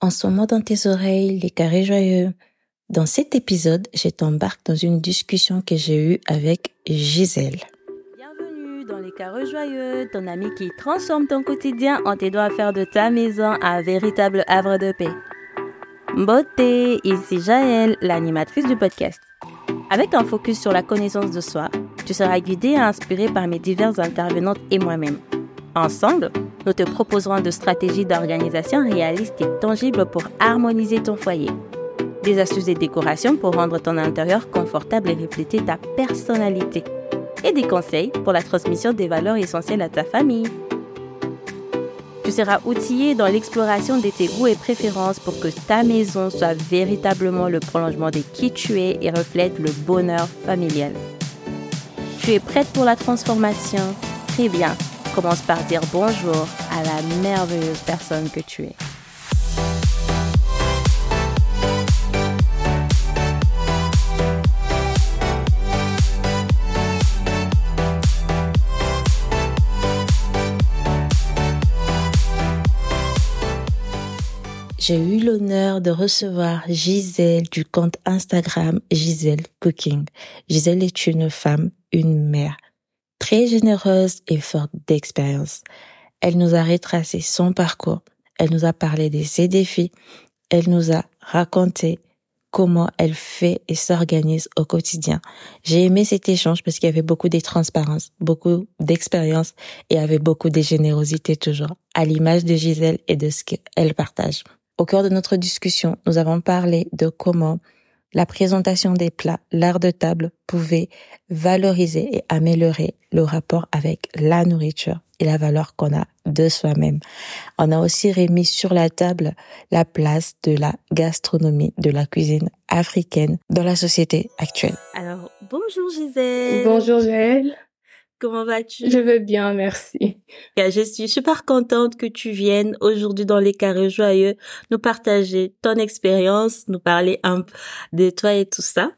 En ce moment dans tes oreilles, les carrés joyeux. Dans cet épisode, je t'embarque dans une discussion que j'ai eue avec Gisèle. Bienvenue dans les carrés joyeux, ton ami qui transforme ton quotidien en t'aidant à faire de ta maison un véritable havre de paix. Beauté, ici Jaël, l'animatrice du podcast. Avec un focus sur la connaissance de soi, tu seras guidé et inspiré par mes diverses intervenantes et moi-même. Ensemble, nous te proposerons de stratégies d'organisation réalistes et tangibles pour harmoniser ton foyer. Des astuces et décorations pour rendre ton intérieur confortable et refléter ta personnalité. Et des conseils pour la transmission des valeurs essentielles à ta famille. Tu seras outillé dans l'exploration de tes goûts et préférences pour que ta maison soit véritablement le prolongement de qui tu es et reflète le bonheur familial. Tu es prête pour la transformation? Très bien commence par dire bonjour à la merveilleuse personne que tu es. J'ai eu l'honneur de recevoir Gisèle du compte Instagram Gisèle Cooking. Gisèle est une femme, une mère, très généreuse et forte d'expérience. Elle nous a retracé son parcours. Elle nous a parlé de ses défis. Elle nous a raconté comment elle fait et s'organise au quotidien. J'ai aimé cet échange parce qu'il y avait beaucoup de transparence, beaucoup d'expérience et avait beaucoup de générosité toujours, à l'image de Gisèle et de ce qu'elle partage. Au cœur de notre discussion, nous avons parlé de comment la présentation des plats, l'art de table pouvait valoriser et améliorer le rapport avec la nourriture et la valeur qu'on a de soi-même. On a aussi remis sur la table la place de la gastronomie, de la cuisine africaine dans la société actuelle. Alors, bonjour Gisèle. Bonjour Jaël. Comment vas-tu? Je vais bien, merci. Je suis super contente que tu viennes aujourd'hui dans les carrés joyeux nous partager ton expérience, nous parler un peu de toi et tout ça.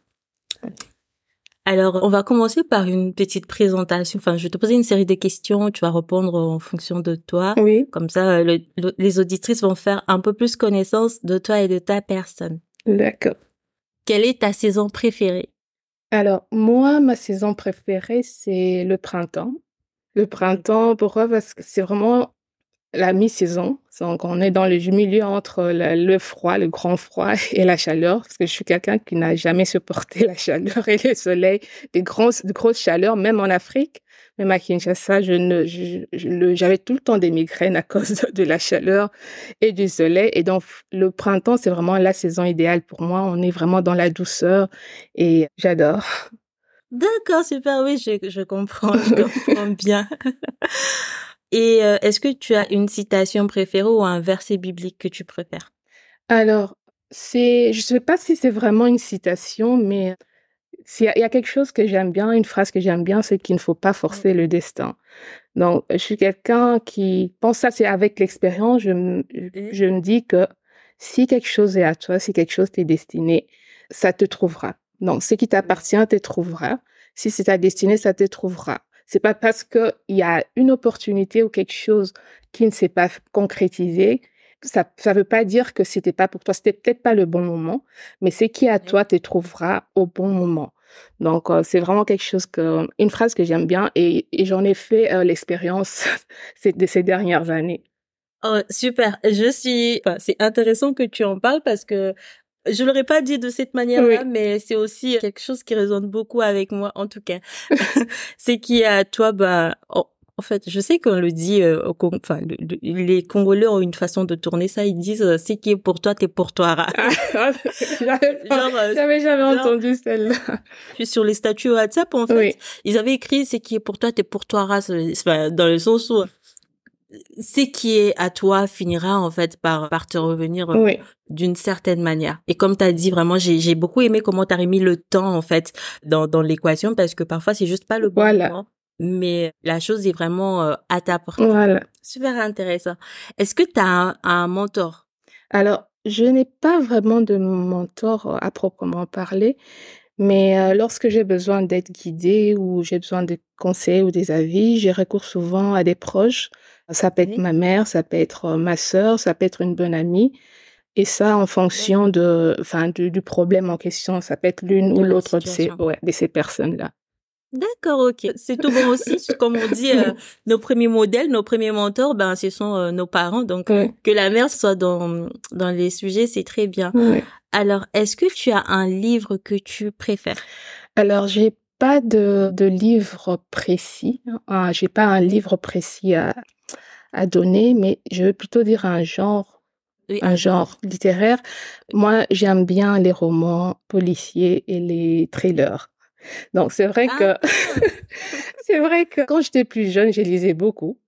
Alors, on va commencer par une petite présentation. Enfin, je vais te poser une série de questions. Tu vas répondre en fonction de toi. Oui. Comme ça, les auditrices vont faire un peu plus connaissance de toi et de ta personne. D'accord. Quelle est ta saison préférée? Alors, moi, ma saison préférée, c'est le printemps. Le printemps, pourquoi? Parce que c'est vraiment la mi-saison. Donc, on est dans le milieu entre le, froid, le grand froid et la chaleur, parce que je suis quelqu'un qui n'a jamais supporté la chaleur et le soleil, des grosses, chaleurs, même en Afrique. Même à Kinshasa, je ne, j'avais tout le temps des migraines à cause de, la chaleur et du soleil. Et donc, le printemps, c'est vraiment la saison idéale pour moi. On est vraiment dans la douceur et j'adore. D'accord, super. Oui, je, je comprends, je comprends bien. Et euh, est-ce que tu as une citation préférée ou un verset biblique que tu préfères? Alors, c'est, je sais pas si c'est vraiment une citation, mais il y, a quelque chose que j'aime bien, une phrase que j'aime bien, c'est qu'il ne faut pas forcer le destin. Donc, je suis quelqu'un qui pense ça, c'est avec l'expérience, je, je me dis que si quelque chose est à toi, si quelque chose t'est destiné, ça te trouvera. Donc, ce qui t'appartient te trouvera. Si c'est ta destinée, ça te trouvera. C'est pas parce qu'il y a une opportunité ou quelque chose qui ne s'est pas concrétisé ça ça veut pas dire que c'était pas pour toi, c'était peut-être pas le bon moment, mais c'est qui à toi te trouvera au bon moment. Donc euh, c'est vraiment quelque chose que une phrase que j'aime bien et, j'en ai fait euh, l'expérience de ces dernières années. Oh super, je suis c'est intéressant que tu en parles parce que je l'aurais pas dit de cette manière-là, mais c'est aussi quelque chose qui résonne beaucoup avec moi, en tout cas. c'est qui à toi, bah, en fait, je sais qu'on le dit, euh, enfin, les Congolais ont une façon de tourner ça. Ils disent, euh, c'est qui est pour toi, t'es pour toi. Ah, euh, j'avais jamais entendu celle-là. Puis sur les statuts WhatsApp, en fait, ils avaient écrit, c'est qui est pour toi, t'es pour toi, enfin, dans le sens où ce qui est à toi finira en fait par par te revenir euh, d'une certaine manière. Et comme tu as dit vraiment j'ai j'ai beaucoup aimé comment tu as remis le temps en fait dans dans l'équation parce que parfois c'est juste pas le bon moment mais la chose est vraiment euh, à ta portée. Voilà. Super intéressant. Est-ce que tu as un, un, mentor? Alors, je n'ai pas vraiment de mentor euh, à proprement parler, mais lorsque j'ai besoin d'être guidée ou j'ai besoin de conseils ou des avis, j'ai recours souvent à des proches ça peut être ma mère, ça peut être ma sœur, ça peut être une bonne amie. Et ça, en fonction de, enfin, du, du problème en question, ça peut être l'une ou l'autre de ces, ouais, de ces personnes-là. D'accord, ok. C'est tout bon aussi. Comme on dit, euh, nos premiers modèles, nos premiers mentors, ben, ce sont euh, nos parents. Donc, Ouais. que la mère soit dans, dans les sujets, c'est très bien. Ouais. Alors, est-ce que tu as un livre que tu préfères? Alors, j'ai pas de, de livre précis. hein. J'ai pas un livre précis à, à donner, mais je veux plutôt dire un genre, un genre littéraire. Moi, j'aime bien les romans policiers et les thrillers. Donc, c'est vrai Ah. que, c'est vrai que quand j'étais plus jeune, je lisais beaucoup.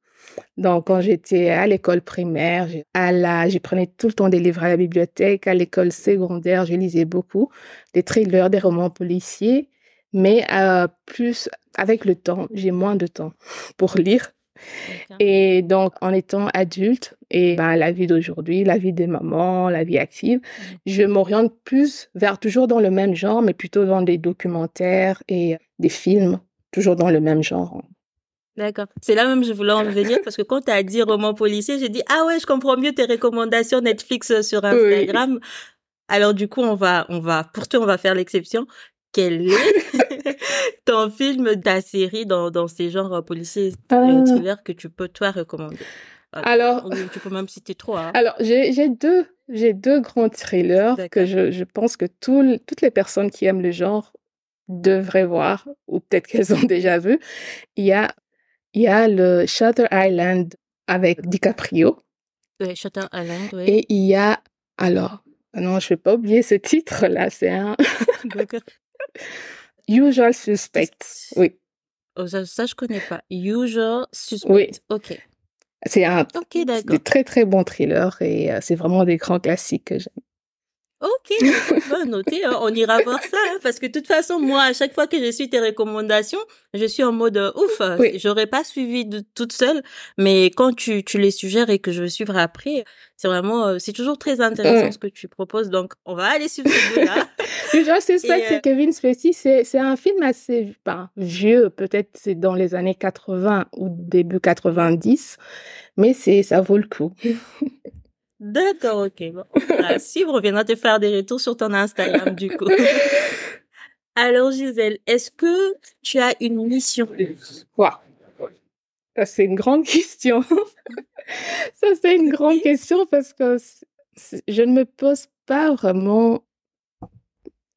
Donc, quand j'étais à l'école primaire, à la, je prenais tout le temps des livres à la bibliothèque. À l'école secondaire, je lisais beaucoup des thrillers, des romans policiers. Mais euh, plus avec le temps, j'ai moins de temps pour lire. Et donc, en étant adulte et ben, la vie d'aujourd'hui, la vie des mamans, la vie active, je m'oriente plus vers toujours dans le même genre, mais plutôt dans des documentaires et des films, toujours dans le même genre. D'accord. C'est là même que je voulais en venir parce que quand tu as dit roman policier, j'ai dit ah ouais, je comprends mieux tes recommandations Netflix euh, sur Instagram. Alors du coup, on va on va pour toi on va faire l'exception. Quel est ton film, ta série dans dans ces genres euh, policiers Euh, euh, thrillers que tu peux toi recommander Alors, Ou tu peux même citer trois. hein. alors j'ai deux, j'ai deux grands thrillers que je, je pense que tout- toutes les personnes qui aiment le genre devraient voir, ou peut-être qu'elles ont déjà vu. Il y a, il y a le Shutter Island avec DiCaprio. Ouais, Shutter Island, oui. Et il y a, alors, non, je vais pas oublier ce titre-là, c'est un D'accord. Usual Suspect. Oui, Oh, ça, ça, je connais pas. Usual Suspect. Oui. Ok. c'est un des très très bons thrillers et euh, c'est vraiment des grands classiques que j'aime. Ok, bon, noté, hein, on ira voir ça, hein, parce que de toute façon, moi, à chaque fois que je suis tes recommandations, je suis en mode euh, ouf, Oui. j'aurais pas suivi de toute seule, mais quand tu, tu les suggères et que je suivrai après, c'est vraiment, euh, c'est toujours très intéressant ce que tu proposes, donc on va aller suivre ces deux-là. Usual Suspect, Et, euh, c'est Kevin Spacey, c'est c'est un film assez ben, vieux, peut-être c'est dans les années 80 ou début 90, mais c'est ça vaut le coup. D'accord, ok, bon, on va suivre, on viendra te faire des retours sur ton Instagram, du coup. Alors, Gisèle, est-ce que tu as une mission? Waouh. Ça, c'est une grande question. Ça, c'est une grande question parce que je ne me pose pas vraiment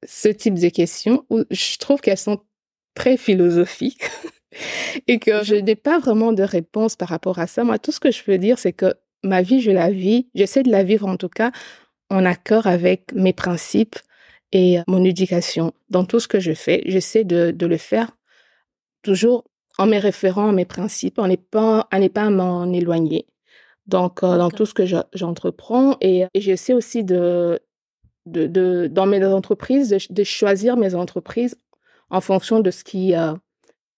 ce type de questions où je trouve qu'elles sont très philosophiques et que je n'ai pas vraiment de réponse par rapport à ça. Moi, tout ce que je peux dire, c'est que ma vie, je la vis, j'essaie de la vivre en tout cas en accord avec mes principes et mon éducation. Dans tout ce que je fais, j'essaie de, de le faire toujours en me référant à mes principes, en n'est pas, m'en éloigner. Donc, euh, dans tout ce que je- j'entreprends, et, et j'essaie aussi de, de, de, dans mes entreprises, de, de choisir mes entreprises en fonction de ce qui, euh,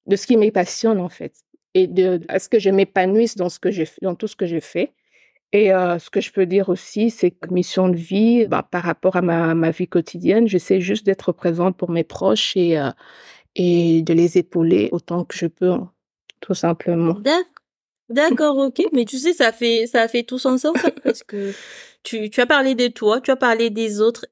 de ce qui me passionne, en fait. Et de, à ce que je m'épanouisse dans ce que je, fais- dans tout ce que je fais. Et euh, ce que je peux dire aussi, c'est que mission de vie, bah, par rapport à ma, ma vie quotidienne, j'essaie juste d'être présente pour mes proches et, euh, et de les épauler autant que je peux, hein, tout simplement. D'ac- D'accord, ok, mais tu sais, ça fait, ça fait tout son sens, hein, parce que tu, tu as parlé de toi, tu as parlé des autres.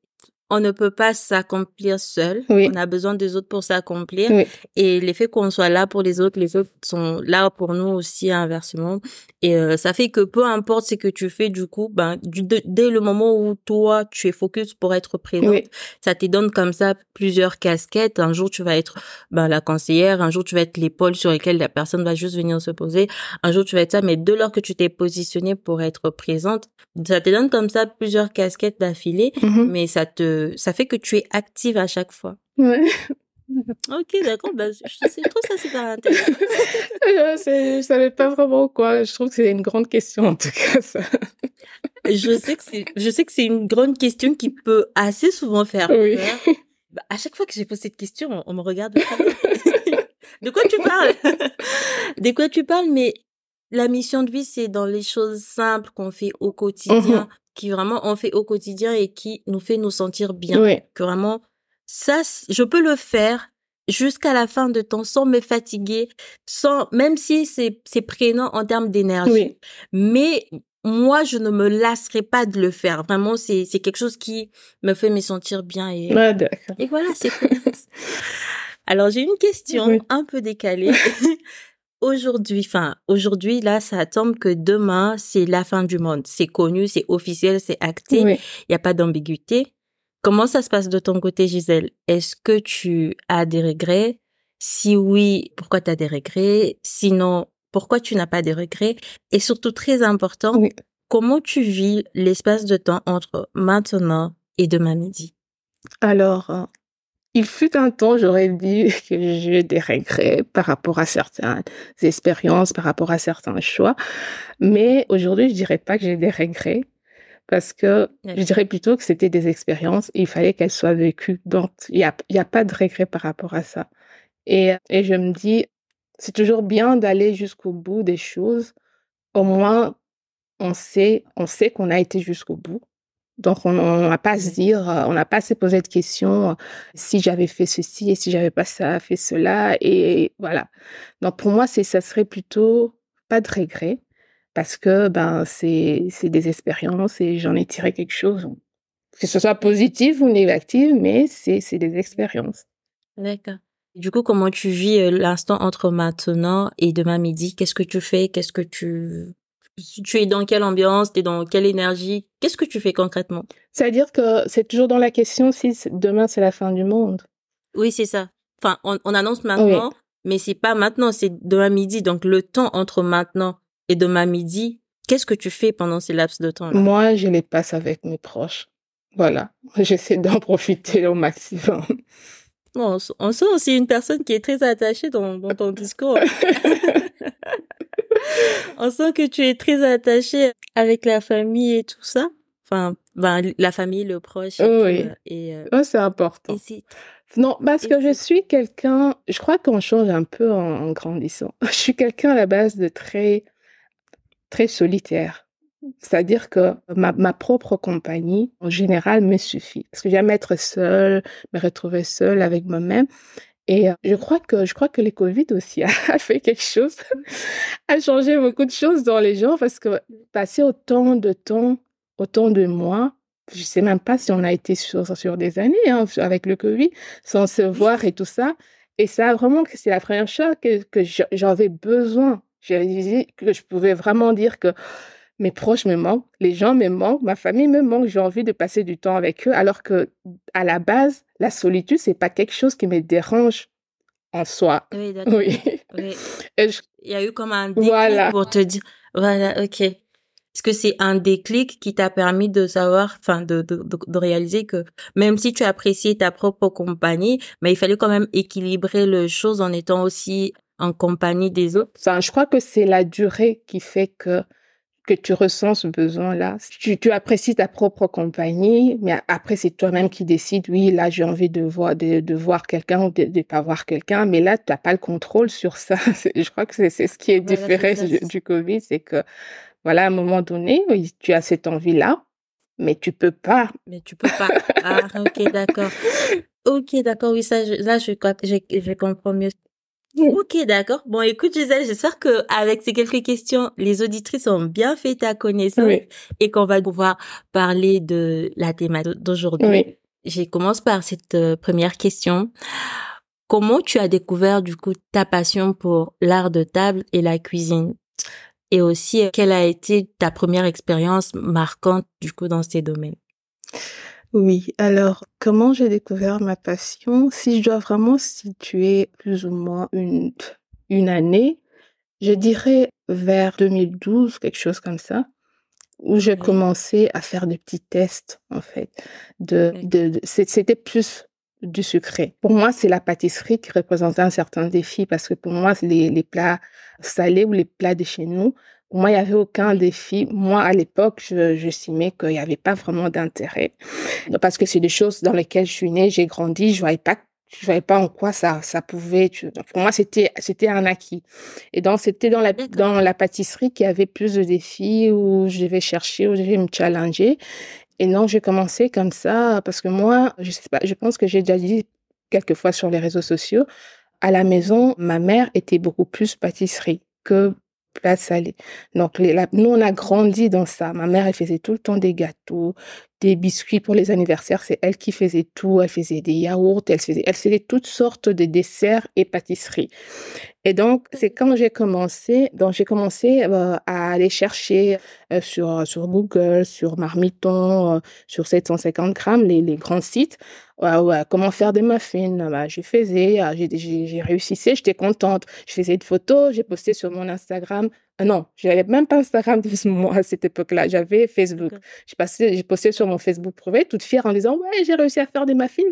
On ne peut pas s'accomplir seul. Oui. On a besoin des autres pour s'accomplir. Oui. Et le fait qu'on soit là pour les autres, les autres sont là pour nous aussi inversement. Et euh, ça fait que peu importe ce que tu fais, du coup, ben, du- de- dès le moment où toi, tu es focus pour être présente, Oui. ça te donne comme ça plusieurs casquettes. Un jour, tu vas être ben, la conseillère. Un jour, tu vas être l'épaule sur laquelle la personne va juste venir se poser. Un jour, tu vas être ça. Mais dès lors que tu t'es positionné pour être présente, ça te donne comme ça plusieurs casquettes d'affilée. Mhm. Mais ça te, ça fait que tu es active à chaque fois. Ouais. Ok, d'accord. Ben, je, je trouve ça super intéressant. je, je savais pas vraiment quoi. Je trouve que c'est une grande question, en tout cas, ça. Je sais que c'est, je sais que c'est une grande question qui peut assez souvent faire Oui. peur. Bah, à chaque fois que j'ai posé cette question, on, on me regarde. de quoi tu parles? De quoi tu parles? Mais la mission de vie, c'est dans les choses simples qu'on fait au quotidien, Mhm. Qui vraiment on fait au quotidien et qui nous fait nous sentir bien. Oui. Que vraiment, ça, je peux le faire jusqu'à la fin de temps sans me fatiguer, sans même si c'est c'est prenant en termes d'énergie. Oui. Mais moi, je ne me lasserai pas de le faire. Vraiment, c'est, c'est quelque chose qui me fait me sentir bien et, d'accord. et voilà, c'est cool. Alors, j'ai une question un peu décalée. aujourd'hui, enfin, aujourd'hui, là, ça tombe que demain, c'est la fin du monde. C'est connu, c'est officiel, c'est acté. Il n'y a pas d'ambiguïté. Comment ça se passe de ton côté, Gisèle? Est-ce que tu as des regrets? Si oui, pourquoi tu as des regrets? Sinon, pourquoi tu n'as pas de regrets? Et surtout, très important, comment tu vis l'espace de temps entre maintenant et demain midi? Alors, euh, il fut un temps, j'aurais dit que j'ai des regrets par rapport à certaines expériences, par rapport à certains choix. Mais aujourd'hui, je dirais pas que j'ai des regrets parce que je dirais plutôt que c'était des expériences et il fallait qu'elles soient vécues. Donc, il n'y a, y a pas de regret par rapport à ça. Et, et je me dis, c'est toujours bien d'aller jusqu'au bout des choses. Au moins, on sait, on sait qu'on a été jusqu'au bout. Donc, on n'a pas à se dire, on n'a pas à se poser de questions si j'avais fait ceci et si j'avais pas ça, fait cela. Et voilà. Donc, pour moi, c'est, ça serait plutôt pas de regret parce que ben c'est c'est des expériences et j'en ai tiré quelque chose. Que ce soit positif ou négatif mais c'est c'est des expériences. D'accord. Du coup comment tu vis euh, l'instant entre maintenant et demain midi? Qu'est-ce que tu fais? Qu'est-ce que tu tu es dans quelle ambiance tu es dans quelle énergie qu'est-ce que tu fais concrètement? C'est à dire que c'est toujours dans la question si demain c'est la fin du monde. Oui c'est ça. Enfin on, on annonce maintenant mais c'est pas maintenant c'est demain midi. Donc le temps entre maintenant et demain midi, qu'est-ce que tu fais pendant ces laps de temps-là? Moi, je les passe avec mes proches. Voilà, j'essaie d'en profiter au maximum. on, sent aussi une personne qui est très attachée dans, ton discours. on sent que tu es très attachée avec la famille et tout ça. Enfin, ben, la famille, le proche. Et oui. et, euh, oh, c'est important. non, parce que je suis quelqu'un, je crois qu'on change un peu en, grandissant. Je suis quelqu'un à la base de très très solitaire. C'est-à-dire que ma, ma, propre compagnie, en général, me suffit. Parce que j'aime être seule, me retrouver seule avec moi-même. Et euh, je crois que je crois que les Covid aussi a fait quelque chose, a changé beaucoup de choses dans les gens parce que passer autant de temps, autant de mois, je sais même pas si on a été sur sur des années hein, avec le Covid, sans se voir et tout ça. Et ça vraiment que c'est la première chose que que j'avais besoin j'ai que je pouvais vraiment dire que mes proches me manquent, les gens me manquent, ma famille me manque, j'ai envie de passer du temps avec eux, alors que à la base, la solitude, c'est pas quelque chose qui me dérange en soi. Oui, d'accord. Oui. Il y a eu comme un déclic pour te dire, voilà, ok. Est-ce que c'est un déclic qui t'a permis de savoir, enfin, de, de, de, réaliser que même si tu appréciais ta propre compagnie, mais il fallait quand même équilibrer les choses en étant aussi en compagnie des autres? Ça, Je crois que c'est la durée qui fait que que tu ressens ce besoin-là. Tu, tu apprécies ta propre compagnie, mais après c'est toi-même qui décides. Oui, là j'ai envie de voir de, de voir quelqu'un ou de, ne pas voir quelqu'un, mais là tu n'as pas le contrôle sur ça. Je crois que c'est ce qui est différent du, Covid, c'est que voilà à un moment donné, oui, tu as cette envie-là, mais tu peux pas. Mais tu peux pas. Ah ok d'accord. Ok d'accord oui ça je, là je, je, je comprends mieux Ok, d'accord. Bon, écoute, Gisèle, j'espère que avec ces quelques questions, les auditrices ont bien fait ta connaissance et qu'on va pouvoir parler de la thématique d'aujourd'hui. Oui. Je commence par cette euh, première question. Comment tu as découvert du coup ta passion pour l'art de table et la cuisine? Et aussi, quelle a été ta première expérience marquante du coup dans ces domaines? Oui, alors comment j'ai découvert ma passion? Si je dois vraiment situer plus ou moins une, une année, je dirais vers 2012, quelque chose comme ça, où j'ai commencé à faire des petits tests en fait. De, de, c'était plus du sucré. Pour moi, c'est la pâtisserie qui représentait un certain défi parce que pour moi, les, les plats salés ou les plats de chez nous, moi, il n'y avait aucun défi. Moi, à l'époque, je, j'estimais qu'il n'y avait pas vraiment d'intérêt. Parce que c'est des choses dans lesquelles je suis née, j'ai grandi, je voyais pas je voyais pas en quoi ça ça pouvait pour moi c'était c'était un acquis et donc c'était dans la dans la pâtisserie qu'il y avait plus de défis où je devais chercher où je devais me challenger et non j'ai commencé comme ça parce que moi je sais pas je pense que j'ai déjà dit quelques fois sur les réseaux sociaux à la maison ma mère était beaucoup plus pâtisserie que plat salé. Donc, les, nous, on a grandi dans ça. Ma mère, elle faisait tout le temps des gâteaux, des biscuits pour les anniversaires. C'est elle qui faisait tout. Elle faisait des yaourts, elle faisait, elle faisait toutes sortes de desserts et pâtisseries. Et donc, c'est quand j'ai commencé, donc j'ai commencé euh, à aller chercher euh, sur sur Google, sur Marmiton, euh, sur 750 grammes, les, les grands sites, comment faire des muffins? Bah, je faisais, j'ai, j'ai réussi, j'étais contente. Je faisais des photos, j'ai posté sur mon Instagram. Non, j'avais même pas Instagram de ce moment à cette époque-là. J'avais Facebook. J'ai posté sur mon Facebook privé, toute fière en disant ouais, j'ai réussi à faire des muffins.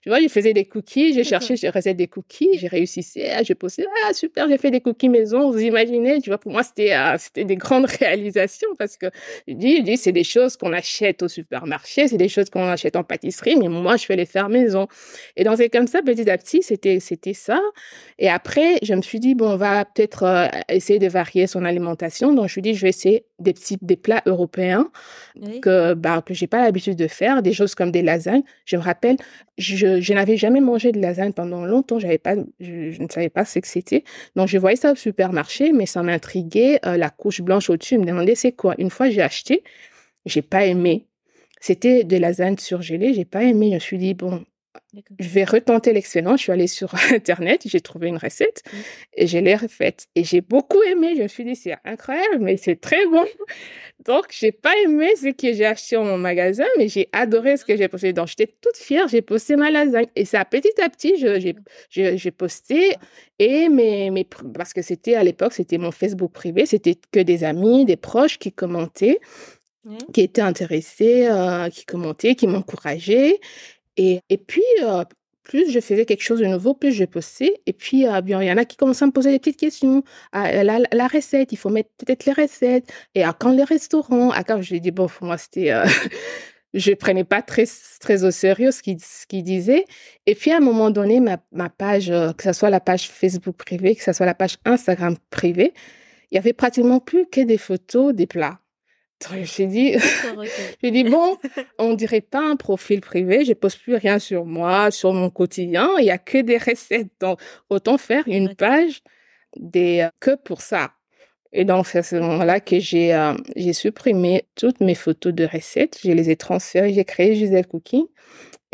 Tu vois, je faisais des cookies, j'ai cherché, j'ai recette des cookies, j'ai réussi. J'ai posté ah super, j'ai fait des cookies maison. Vous imaginez, tu vois, pour moi c'était c'était des grandes réalisations parce que je dis, je dis c'est des choses qu'on achète au supermarché, c'est des choses qu'on achète en pâtisserie, mais moi je fais les faire maison. Et donc c'est comme ça petit à petit, c'était c'était ça. Et après, je me suis dit bon, on va peut-être euh, essayer de varier son alimentation. Donc je suis dit je vais essayer des petits des plats européens que bah que j'ai pas l'habitude de faire, des choses comme des lasagnes. Je me rappelle, je, je n'avais jamais mangé de lasagne pendant longtemps, j'avais pas je, ne savais pas ce que c'était. Donc je voyais ça au supermarché, mais ça m'intriguait euh, la couche blanche au-dessus, je me demandais c'est quoi? Une fois j'ai acheté, j'ai pas aimé. C'était des lasagnes surgelées, j'ai pas aimé. Je me suis dit bon, je vais retenter l'expérience. Je suis allée sur Internet, j'ai trouvé une recette mmh. et je l'ai refaite. Et j'ai beaucoup aimé. Je me suis dit, c'est incroyable, mais c'est très bon. Donc, j'ai pas aimé ce que j'ai acheté en magasin, mais j'ai adoré ce que j'ai posté. Donc, j'étais toute fière. J'ai posté ma lasagne. Et ça, petit à petit, j'ai posté. Et mes, mes, parce que c'était à l'époque, c'était mon Facebook privé. C'était que des amis, des proches qui commentaient. qui étaient intéressés, euh, qui commentaient, qui m'encourageaient. Et, et puis, euh, plus je faisais quelque chose de nouveau, plus je postais. Et puis, euh, il y en a qui commençaient à me poser des petites questions. Ah, la, la, recette, il faut mettre peut-être les recettes. Et à quand les restaurants? À quand je dit, bon, moi, c'était... Euh, je prenais pas très, très au sérieux ce qu'il ce qu'il disait. Et puis, à un moment donné, ma, page, euh, que ce soit la page Facebook privée, que ce soit la page Instagram privée, il y avait pratiquement plus que des photos des plats. J'ai dit, j'ai dit bon, on dirait pas un profil privé. Je pose plus rien sur moi, sur mon quotidien. Il y a que des recettes. Donc autant faire une page des euh, que pour ça. Et donc c'est à ce moment-là que j'ai euh, j'ai supprimé toutes mes photos de recettes. Je les ai transférées. J'ai créé Gisèle Cooking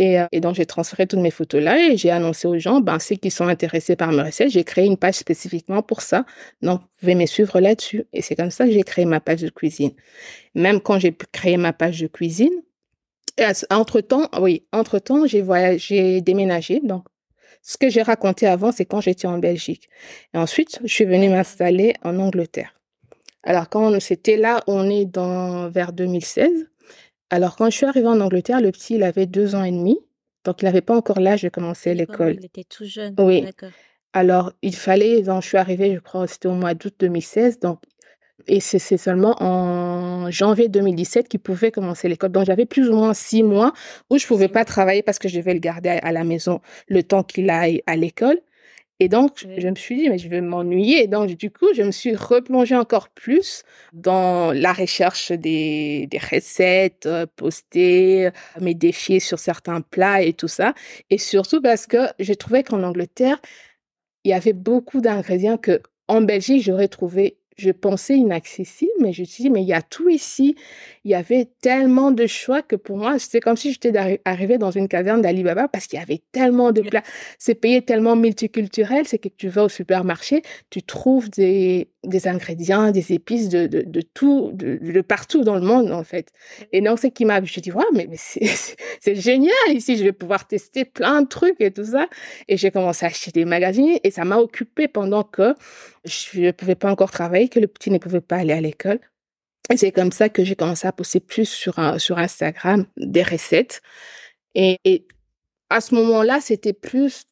et, euh, et donc, j'ai transféré toutes mes photos là et j'ai annoncé aux gens, ben, ceux qui sont intéressés par mes recettes, j'ai créé une page spécifiquement pour ça. Donc, vous pouvez me suivre là-dessus. Et c'est comme ça que j'ai créé ma page de cuisine. Même quand j'ai créé ma page de cuisine, entre-temps, oui, entre-temps, j'ai déménagé. Donc, ce que j'ai raconté avant, c'est quand j'étais en Belgique. Et ensuite, je suis venue m'installer en Angleterre. Alors, quand c'était là, on est dans, vers 2016. Alors, quand je suis arrivée en Angleterre, le petit, il avait deux ans et demi. Donc, il n'avait pas encore l'âge de commencer l'école. Il était tout jeune. Oui. Alors, il fallait, donc, je suis arrivée, je crois, c'était au mois d'août 2016. Donc, et c'est seulement en janvier 2017 qu'il pouvait commencer l'école. Donc, j'avais plus ou moins six mois où je pouvais pas travailler parce que je devais le garder à la maison le temps qu'il aille à l'école. Et donc, je me suis dit, mais je vais m'ennuyer. Et donc, du coup, je me suis replongée encore plus dans la recherche des, des recettes, euh, poster, euh, mes défis sur certains plats et tout ça. Et surtout parce que j'ai trouvé qu'en Angleterre, il y avait beaucoup d'ingrédients que en Belgique, j'aurais trouvé je pensais inaccessible, mais je me suis dit, mais il y a tout ici. Il y avait tellement de choix que pour moi, c'était comme si j'étais arrivée dans une caverne d'Alibaba parce qu'il y avait tellement de plats. C'est pays tellement multiculturel, c'est que tu vas au supermarché, tu trouves des, des ingrédients, des épices de, de, de tout, de, de, partout dans le monde, en fait. Et donc, c'est qui m'a, je dis, ouais, mais, mais c'est génial ici, je vais pouvoir tester plein de trucs et tout ça. Et j'ai commencé à acheter des magazines et ça m'a occupé pendant que je ne pouvais pas encore travailler, que le petit ne pouvait pas aller à l'école. Et c'est comme ça que j'ai commencé à poster plus sur, sur Instagram des recettes. Et, et à ce moment-là, c'était plus,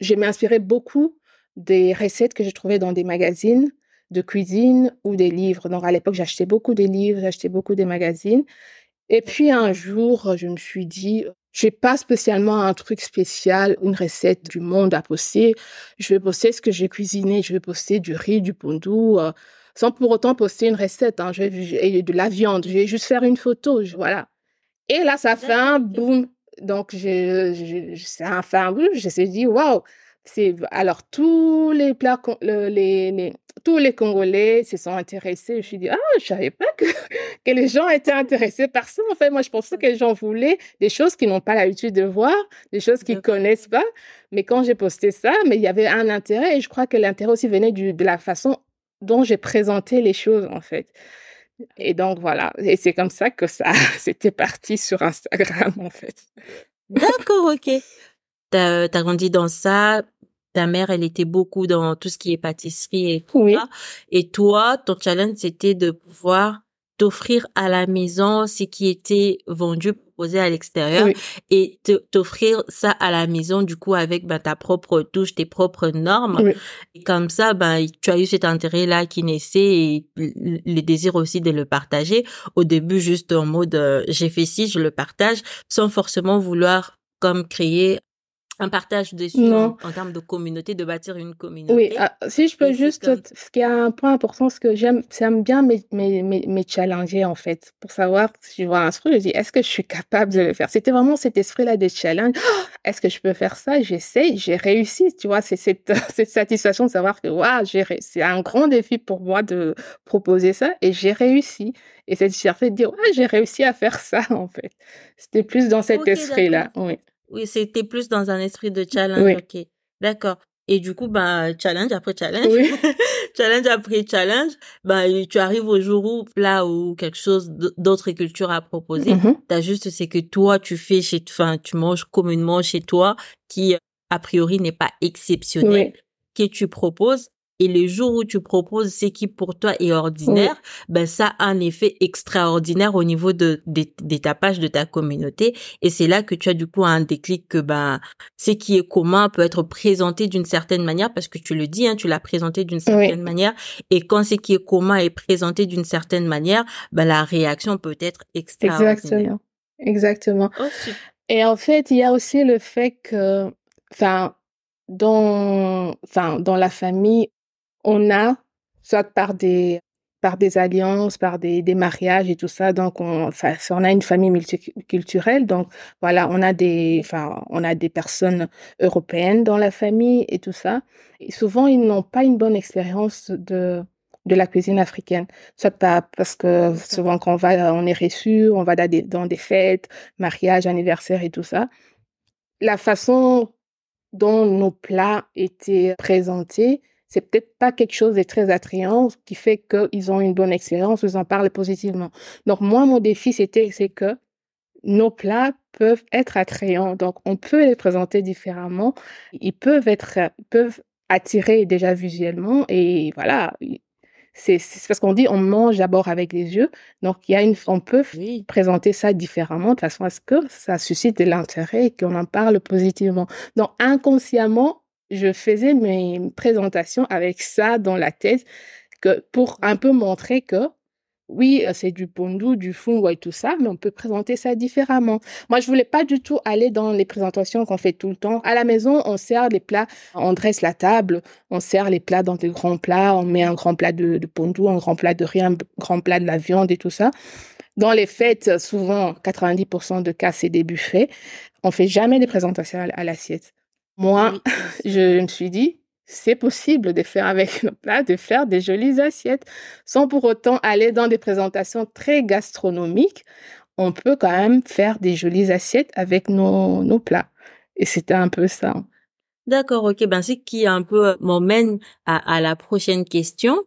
je m'inspirais beaucoup des recettes que je trouvais dans des magazines de cuisine ou des livres. Donc à l'époque, j'achetais beaucoup des livres, j'achetais beaucoup des magazines. Et puis un jour, je me suis dit, je n'ai pas spécialement un truc spécial, une recette du monde à poster. Je vais poster ce que j'ai cuisiné. Je vais poster du riz, du pondou, euh, sans pour autant poster une recette. Hein. Je vais, de la viande. Je vais juste faire une photo. voilà. Et là, ça fait un boom. Donc, c'est un fait un boom. Je me suis dit, waouh, c'est alors tous les plats, les, les, tous les Congolais se sont intéressés. Je me suis dit, ah, je savais pas que, que les gens étaient intéressés par ça. En fait, moi, je pensais que les gens voulaient des choses qu'ils n'ont pas l'habitude de voir, des choses qu'ils connaissent pas. Mais quand j'ai posté ça, mais il y avait un intérêt et je crois que l'intérêt aussi venait du, de la façon dont j'ai présenté les choses, en fait. Et donc, voilà. Et c'est comme ça que ça, c'était parti sur Instagram, en fait. D'accord, ok. T'as as grandi dans ça, ta mère, elle était beaucoup dans tout ce qui est pâtisserie et tout ça. Et toi, ton challenge, c'était de pouvoir t'offrir à la maison ce qui était vendu, proposé à l'extérieur et t'offrir ça à la maison, du coup, avec ben, ta propre touche, tes propres normes. Et comme ça, ben, tu as eu cet intérêt-là qui naissait et le désir aussi de le partager. Au début, juste en mode, euh, j'ai fait ci, je le partage, sans forcément vouloir comme créer un partage dessus en, en, termes de communauté, de bâtir une communauté. Oui, ah, si je peux juste, ce qui est un point important, ce que j'aime, j'aime bien me, me, me, challenger en fait, pour savoir si je vois un truc, je dis, est-ce que je suis capable de le faire? C'était vraiment cet esprit-là de challenge. Oh, est-ce que je peux faire ça? J'essaie, j'ai réussi, tu vois, c'est cette, cette satisfaction de savoir que, waouh, c'est un grand défi pour moi de proposer ça et j'ai réussi. Et cette fierté de dire, ouais, j'ai réussi à faire ça en fait. C'était plus dans cet esprit-là, oui. Oui, c'était plus dans un esprit de challenge. Ok, d'accord. Et du coup, ben, challenge après challenge, oui. challenge après challenge, ben, tu arrives au jour où, là, où quelque chose d'autre culture à proposer. Mm-hmm. T'as juste, c'est que toi, tu fais chez, enfin, tu manges communément chez toi, qui, a priori, n'est pas exceptionnel, que tu proposes et le jour où tu proposes ce qui pour toi est ordinaire, ben ça a un effet extraordinaire au niveau de, des tapages de ta communauté et c'est là que tu as du coup un déclic que ben ce qui est commun peut être présenté d'une certaine manière parce que tu le dis hein, tu l'as présenté d'une certaine manière et quand ce qui est commun est présenté d'une certaine manière, ben la réaction peut être extraordinaire. Exactement. Exactement. Oh, et en fait, il y a aussi le fait que enfin dans enfin dans la famille on a, soit par des, par des alliances, par des, des mariages et tout ça, donc on, enfin, on a une famille multiculturelle, donc voilà, on a des, enfin, on a des personnes européennes dans la famille et tout ça. Et souvent, ils n'ont pas une bonne expérience de, de la cuisine africaine. Soit pas parce que souvent quand on va, on est reçu, on va dans des, dans des fêtes, mariages, anniversaires et tout ça. La façon dont nos plats étaient présentés, c'est peut-être pas quelque chose de très attrayant qui fait qu'ils ont une bonne expérience, ils en parlent positivement. Donc moi, mon défi, c'était, c'est que nos plats peuvent être attrayants. Donc on peut les présenter différemment. Ils peuvent être, peuvent attirer déjà visuellement et voilà. C'est parce qu'on dit on mange d'abord avec les yeux. Donc il y a une, on peut présenter ça différemment de façon à ce que ça suscite de l'intérêt et qu'on en parle positivement. Donc inconsciemment, je faisais mes présentations avec ça dans la tête que pour un peu montrer que oui, euh, c'est du pondou, du fungo et tout ça, mais on peut présenter ça différemment. Moi, je voulais pas du tout aller dans les présentations qu'on fait tout le temps. À la maison, on sert les plats, on dresse la table, on sert les plats dans des grands plats, on met un grand plat de, de pondou, un grand plat de riz, un grand plat de la viande et tout ça. Dans les fêtes, souvent, 90% de cas, c'est des buffets. On fait jamais des présentations à l'assiette. Moi, je me suis dit, c'est possible de faire avec nos plats, de faire des jolies assiettes, sans pour autant aller dans des présentations très gastronomiques. On peut quand même faire des jolies assiettes avec nos, nos plats. Et c'était un peu ça. D'accord, ok. Ben, c'est qui un peu euh, m'emmène à, à, la prochaine question.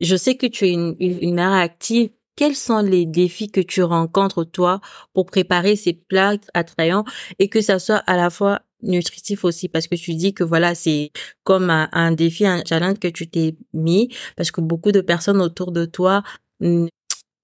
Je sais que tu es une, une mère active. Quels sont les défis que tu rencontres, toi, pour préparer ces plats attrayants et que ça soit à la fois nutritif aussi parce que tu dis que voilà c'est comme un, défi un challenge que tu t'es mis parce que beaucoup de personnes autour de toi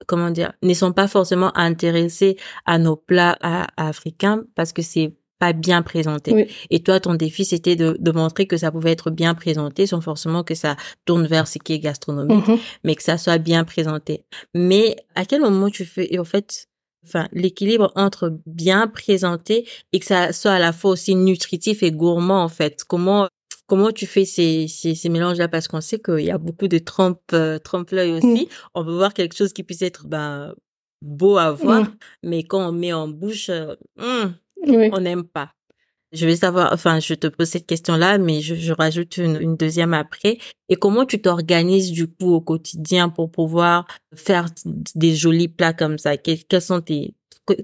comment dire ne sont pas forcément intéressées à nos plats africains parce que c'est pas bien présenté. Et toi, ton défi, c'était de, de montrer que ça pouvait être bien présenté, sans forcément que ça tourne vers ce qui est gastronomique, mm-hmm. mais que ça soit bien présenté. Mais à quel moment tu fais, et en fait, enfin l'équilibre entre bien présenter et que ça soit à la fois aussi nutritif et gourmand en fait. Comment comment tu fais ces ces, ces mélanges là parce qu'on sait qu'il y a beaucoup de trompe euh, trompe l'œil mmh. aussi. On veut voir quelque chose qui puisse être ben beau à voir, mmh. mais quand on met en bouche, euh, mmh, on n'aime pas. Je vais savoir, enfin, je te pose cette question-là, mais je, rajoute une, deuxième après. Et comment tu t'organises du coup au quotidien pour pouvoir faire des jolis plats comme ça? Quels sont tes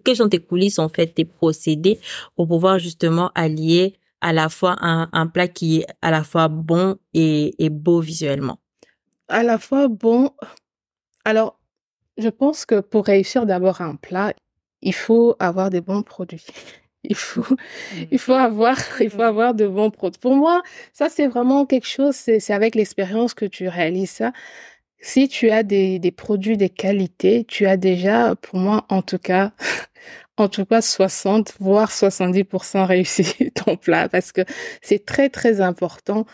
quelles sont tes coulisses en fait, tes procédés pour pouvoir justement allier à la fois un, un plat qui est à la fois bon et, et beau visuellement? À la fois bon. Alors, je pense que pour réussir d'abord un plat, il faut avoir des bons produits. Il faut, il faut avoir, il faut avoir de bons produits. Pour moi, ça, c'est vraiment quelque chose, c'est avec l'expérience que tu réalises ça. Si tu as des, des produits de qualité, tu as déjà, pour moi, en tout cas, en tout cas 60 voire 70% réussi ton plat parce que c'est très très important.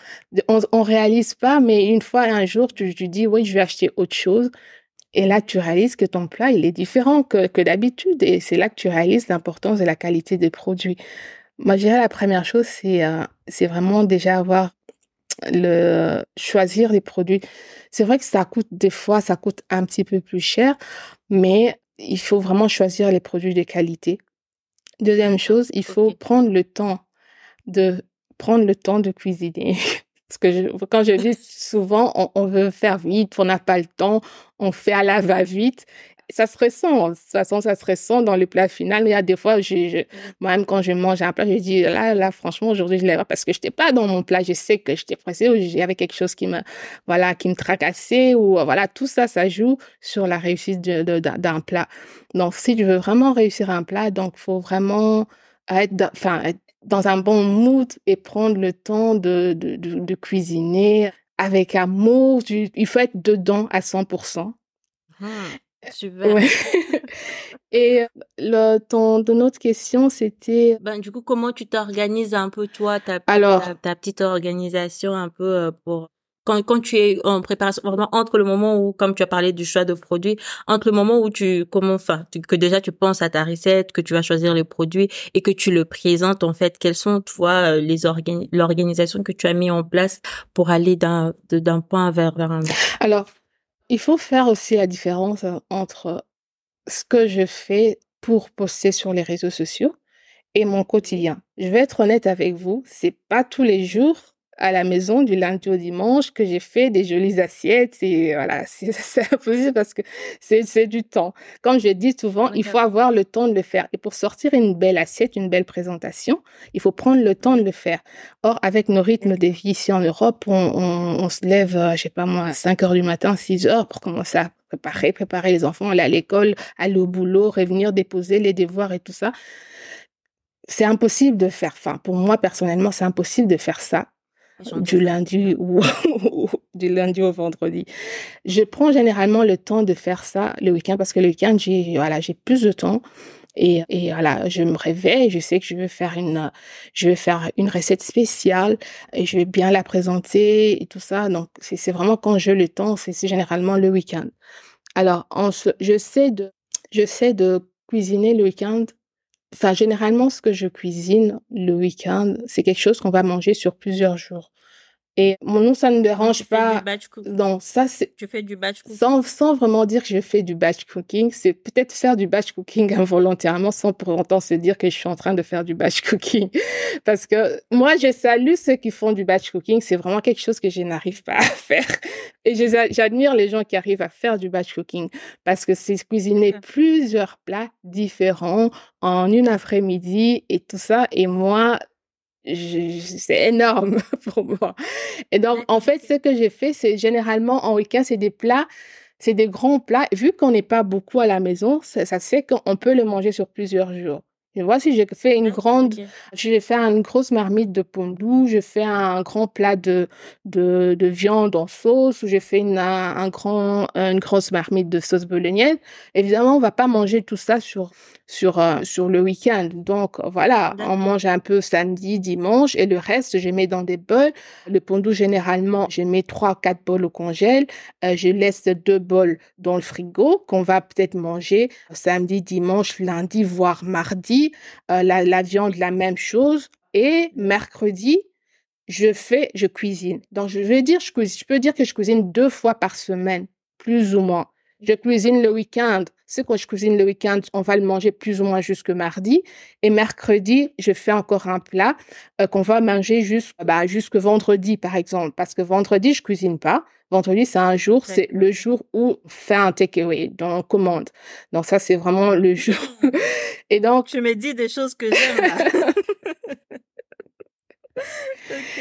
On, on réalise pas, mais une fois un jour tu, tu dis oui je vais acheter autre chose et là, tu réalises que ton plat, il est différent que, que d'habitude. Et c'est là que tu réalises l'importance de la qualité des produits. Moi, je dirais la première chose, c'est euh, c'est vraiment déjà avoir le choisir les produits. C'est vrai que ça coûte des fois, ça coûte un petit peu plus cher, mais il faut vraiment choisir les produits de qualité. Deuxième chose, il faut prendre le temps de prendre le temps de cuisiner. Parce que quand je dis souvent, on, veut faire vite, on n'a pas le temps, on fait à la va-vite. Ça se ressent, de toute façon, ça se ressent dans le plat final. Il y a des fois, moi-même, quand je mange un plat, je dis, là, là, franchement, aujourd'hui, je l'ai pas parce que je n'étais pas dans mon plat. Je sais que j'étais pressée ou il y avait quelque chose qui me, voilà, qui me tracassait ou voilà, tout ça, ça joue sur la réussite d'un plat. Donc, si tu veux vraiment réussir un plat, donc, faut vraiment être, enfin, être dans un bon mood et prendre le temps de, de, de, de cuisiner avec amour. Il faut être dedans à 100%. Mmh, super. Ouais. et le, ton, de notre question, c'était... Ben, du coup, comment tu t'organises un peu, toi, ta, Alors, ta, ta petite organisation un peu pour quand, tu es en préparation, vraiment entre le moment où, comme tu as parlé du choix de produits, entre le moment où tu, comment, enfin, que déjà tu penses à ta recette, que tu vas choisir les produits et que tu le présentes, en fait, quelles sont, toi, euh, les organi l'organisation que tu as mis en place pour aller d'un, d'un point vers, vers un autre? Alors, il faut faire aussi la différence entre ce que je fais pour poster sur les réseaux sociaux et mon quotidien. Je vais être honnête avec vous, c'est pas tous les jours à la maison du lundi au dimanche que j'ai fait des jolies assiettes et voilà, c'est impossible parce que c'est du temps. Comme je dis souvent, il faut avoir le temps de le faire. Et pour sortir une belle assiette, une belle présentation, il faut prendre le temps de le faire. Or, avec nos rythmes de vie ici en Europe, on, on, on se lève, euh, je sais pas moi, à 5 heures du matin, 6 heures pour commencer à préparer, préparer les enfants, aller à l'école, aller au boulot, revenir déposer les devoirs et tout ça. C'est impossible de faire, enfin, pour moi personnellement, c'est impossible de faire ça du lundi ou du lundi au vendredi. Je prends généralement le temps de faire ça le week-end parce que le week-end, j'ai voilà, j'ai plus de temps. Et, et voilà, je me réveille, je sais que je vais faire une, je vais faire une recette spéciale et je vais bien la présenter et tout ça. Donc, c'est vraiment quand j'ai le temps, c'est généralement le week-end. Alors, on se, je sais de, je sais de cuisiner le week-end Enfin, généralement, ce que je cuisine le week-end, c'est quelque chose qu'on va manger sur plusieurs jours. Et mon nom, ça ne dérange pas. Donc, ça, c'est. Tu fais du batch cooking. Sans, sans vraiment dire que je fais du batch cooking. C'est peut-être faire du batch cooking involontairement sans pour autant se dire que je suis en train de faire du batch cooking. Parce que moi, je salue ceux qui font du batch cooking. C'est vraiment quelque chose que je n'arrive pas à faire. Et j'admire les gens qui arrivent à faire du batch cooking parce que c'est cuisiner plusieurs plats différents en une après-midi et tout ça. Et moi, c'est énorme pour moi. Et donc, en fait, ce que j'ai fait, c'est généralement en week-end, c'est des plats, c'est des grands plats. Vu qu'on n'est pas beaucoup à la maison, ça, ça qu'on peut le manger sur plusieurs jours. Si j'ai fait une grande, j'ai fait une grosse marmite de pondou, je fais un grand plat de, de, de viande en sauce, ou j'ai fait une, un, grand, une grosse marmite de sauce bolognaise. Évidemment, on va pas manger tout ça sur, sur, euh, sur le week-end. Donc, voilà, on mange un peu samedi, dimanche, et le reste, je mets dans des bols. Le pondou, généralement, je mets trois, quatre bols au congèle. Euh, je laisse deux bols dans le frigo qu'on va peut-être manger samedi, dimanche, lundi, voire mardi euh, la, viande, la même chose. Et mercredi, je fais, je cuisine. Donc, je vais dire, je, je peux dire que je cuisine deux fois par semaine, plus ou moins. Je cuisine le week-end. Ce que je cuisine le week-end, on va le manger plus ou moins jusque mardi. Et mercredi, je fais encore un plat euh, qu'on va manger jusque, bah, jusque vendredi, par exemple. Parce que vendredi, je cuisine pas. Vendredi, c'est un jour, c'est le jour où on fait un takeaway, donc on commande. Donc ça, c'est vraiment le jour. Et donc. Tu me dis des choses que j'aime.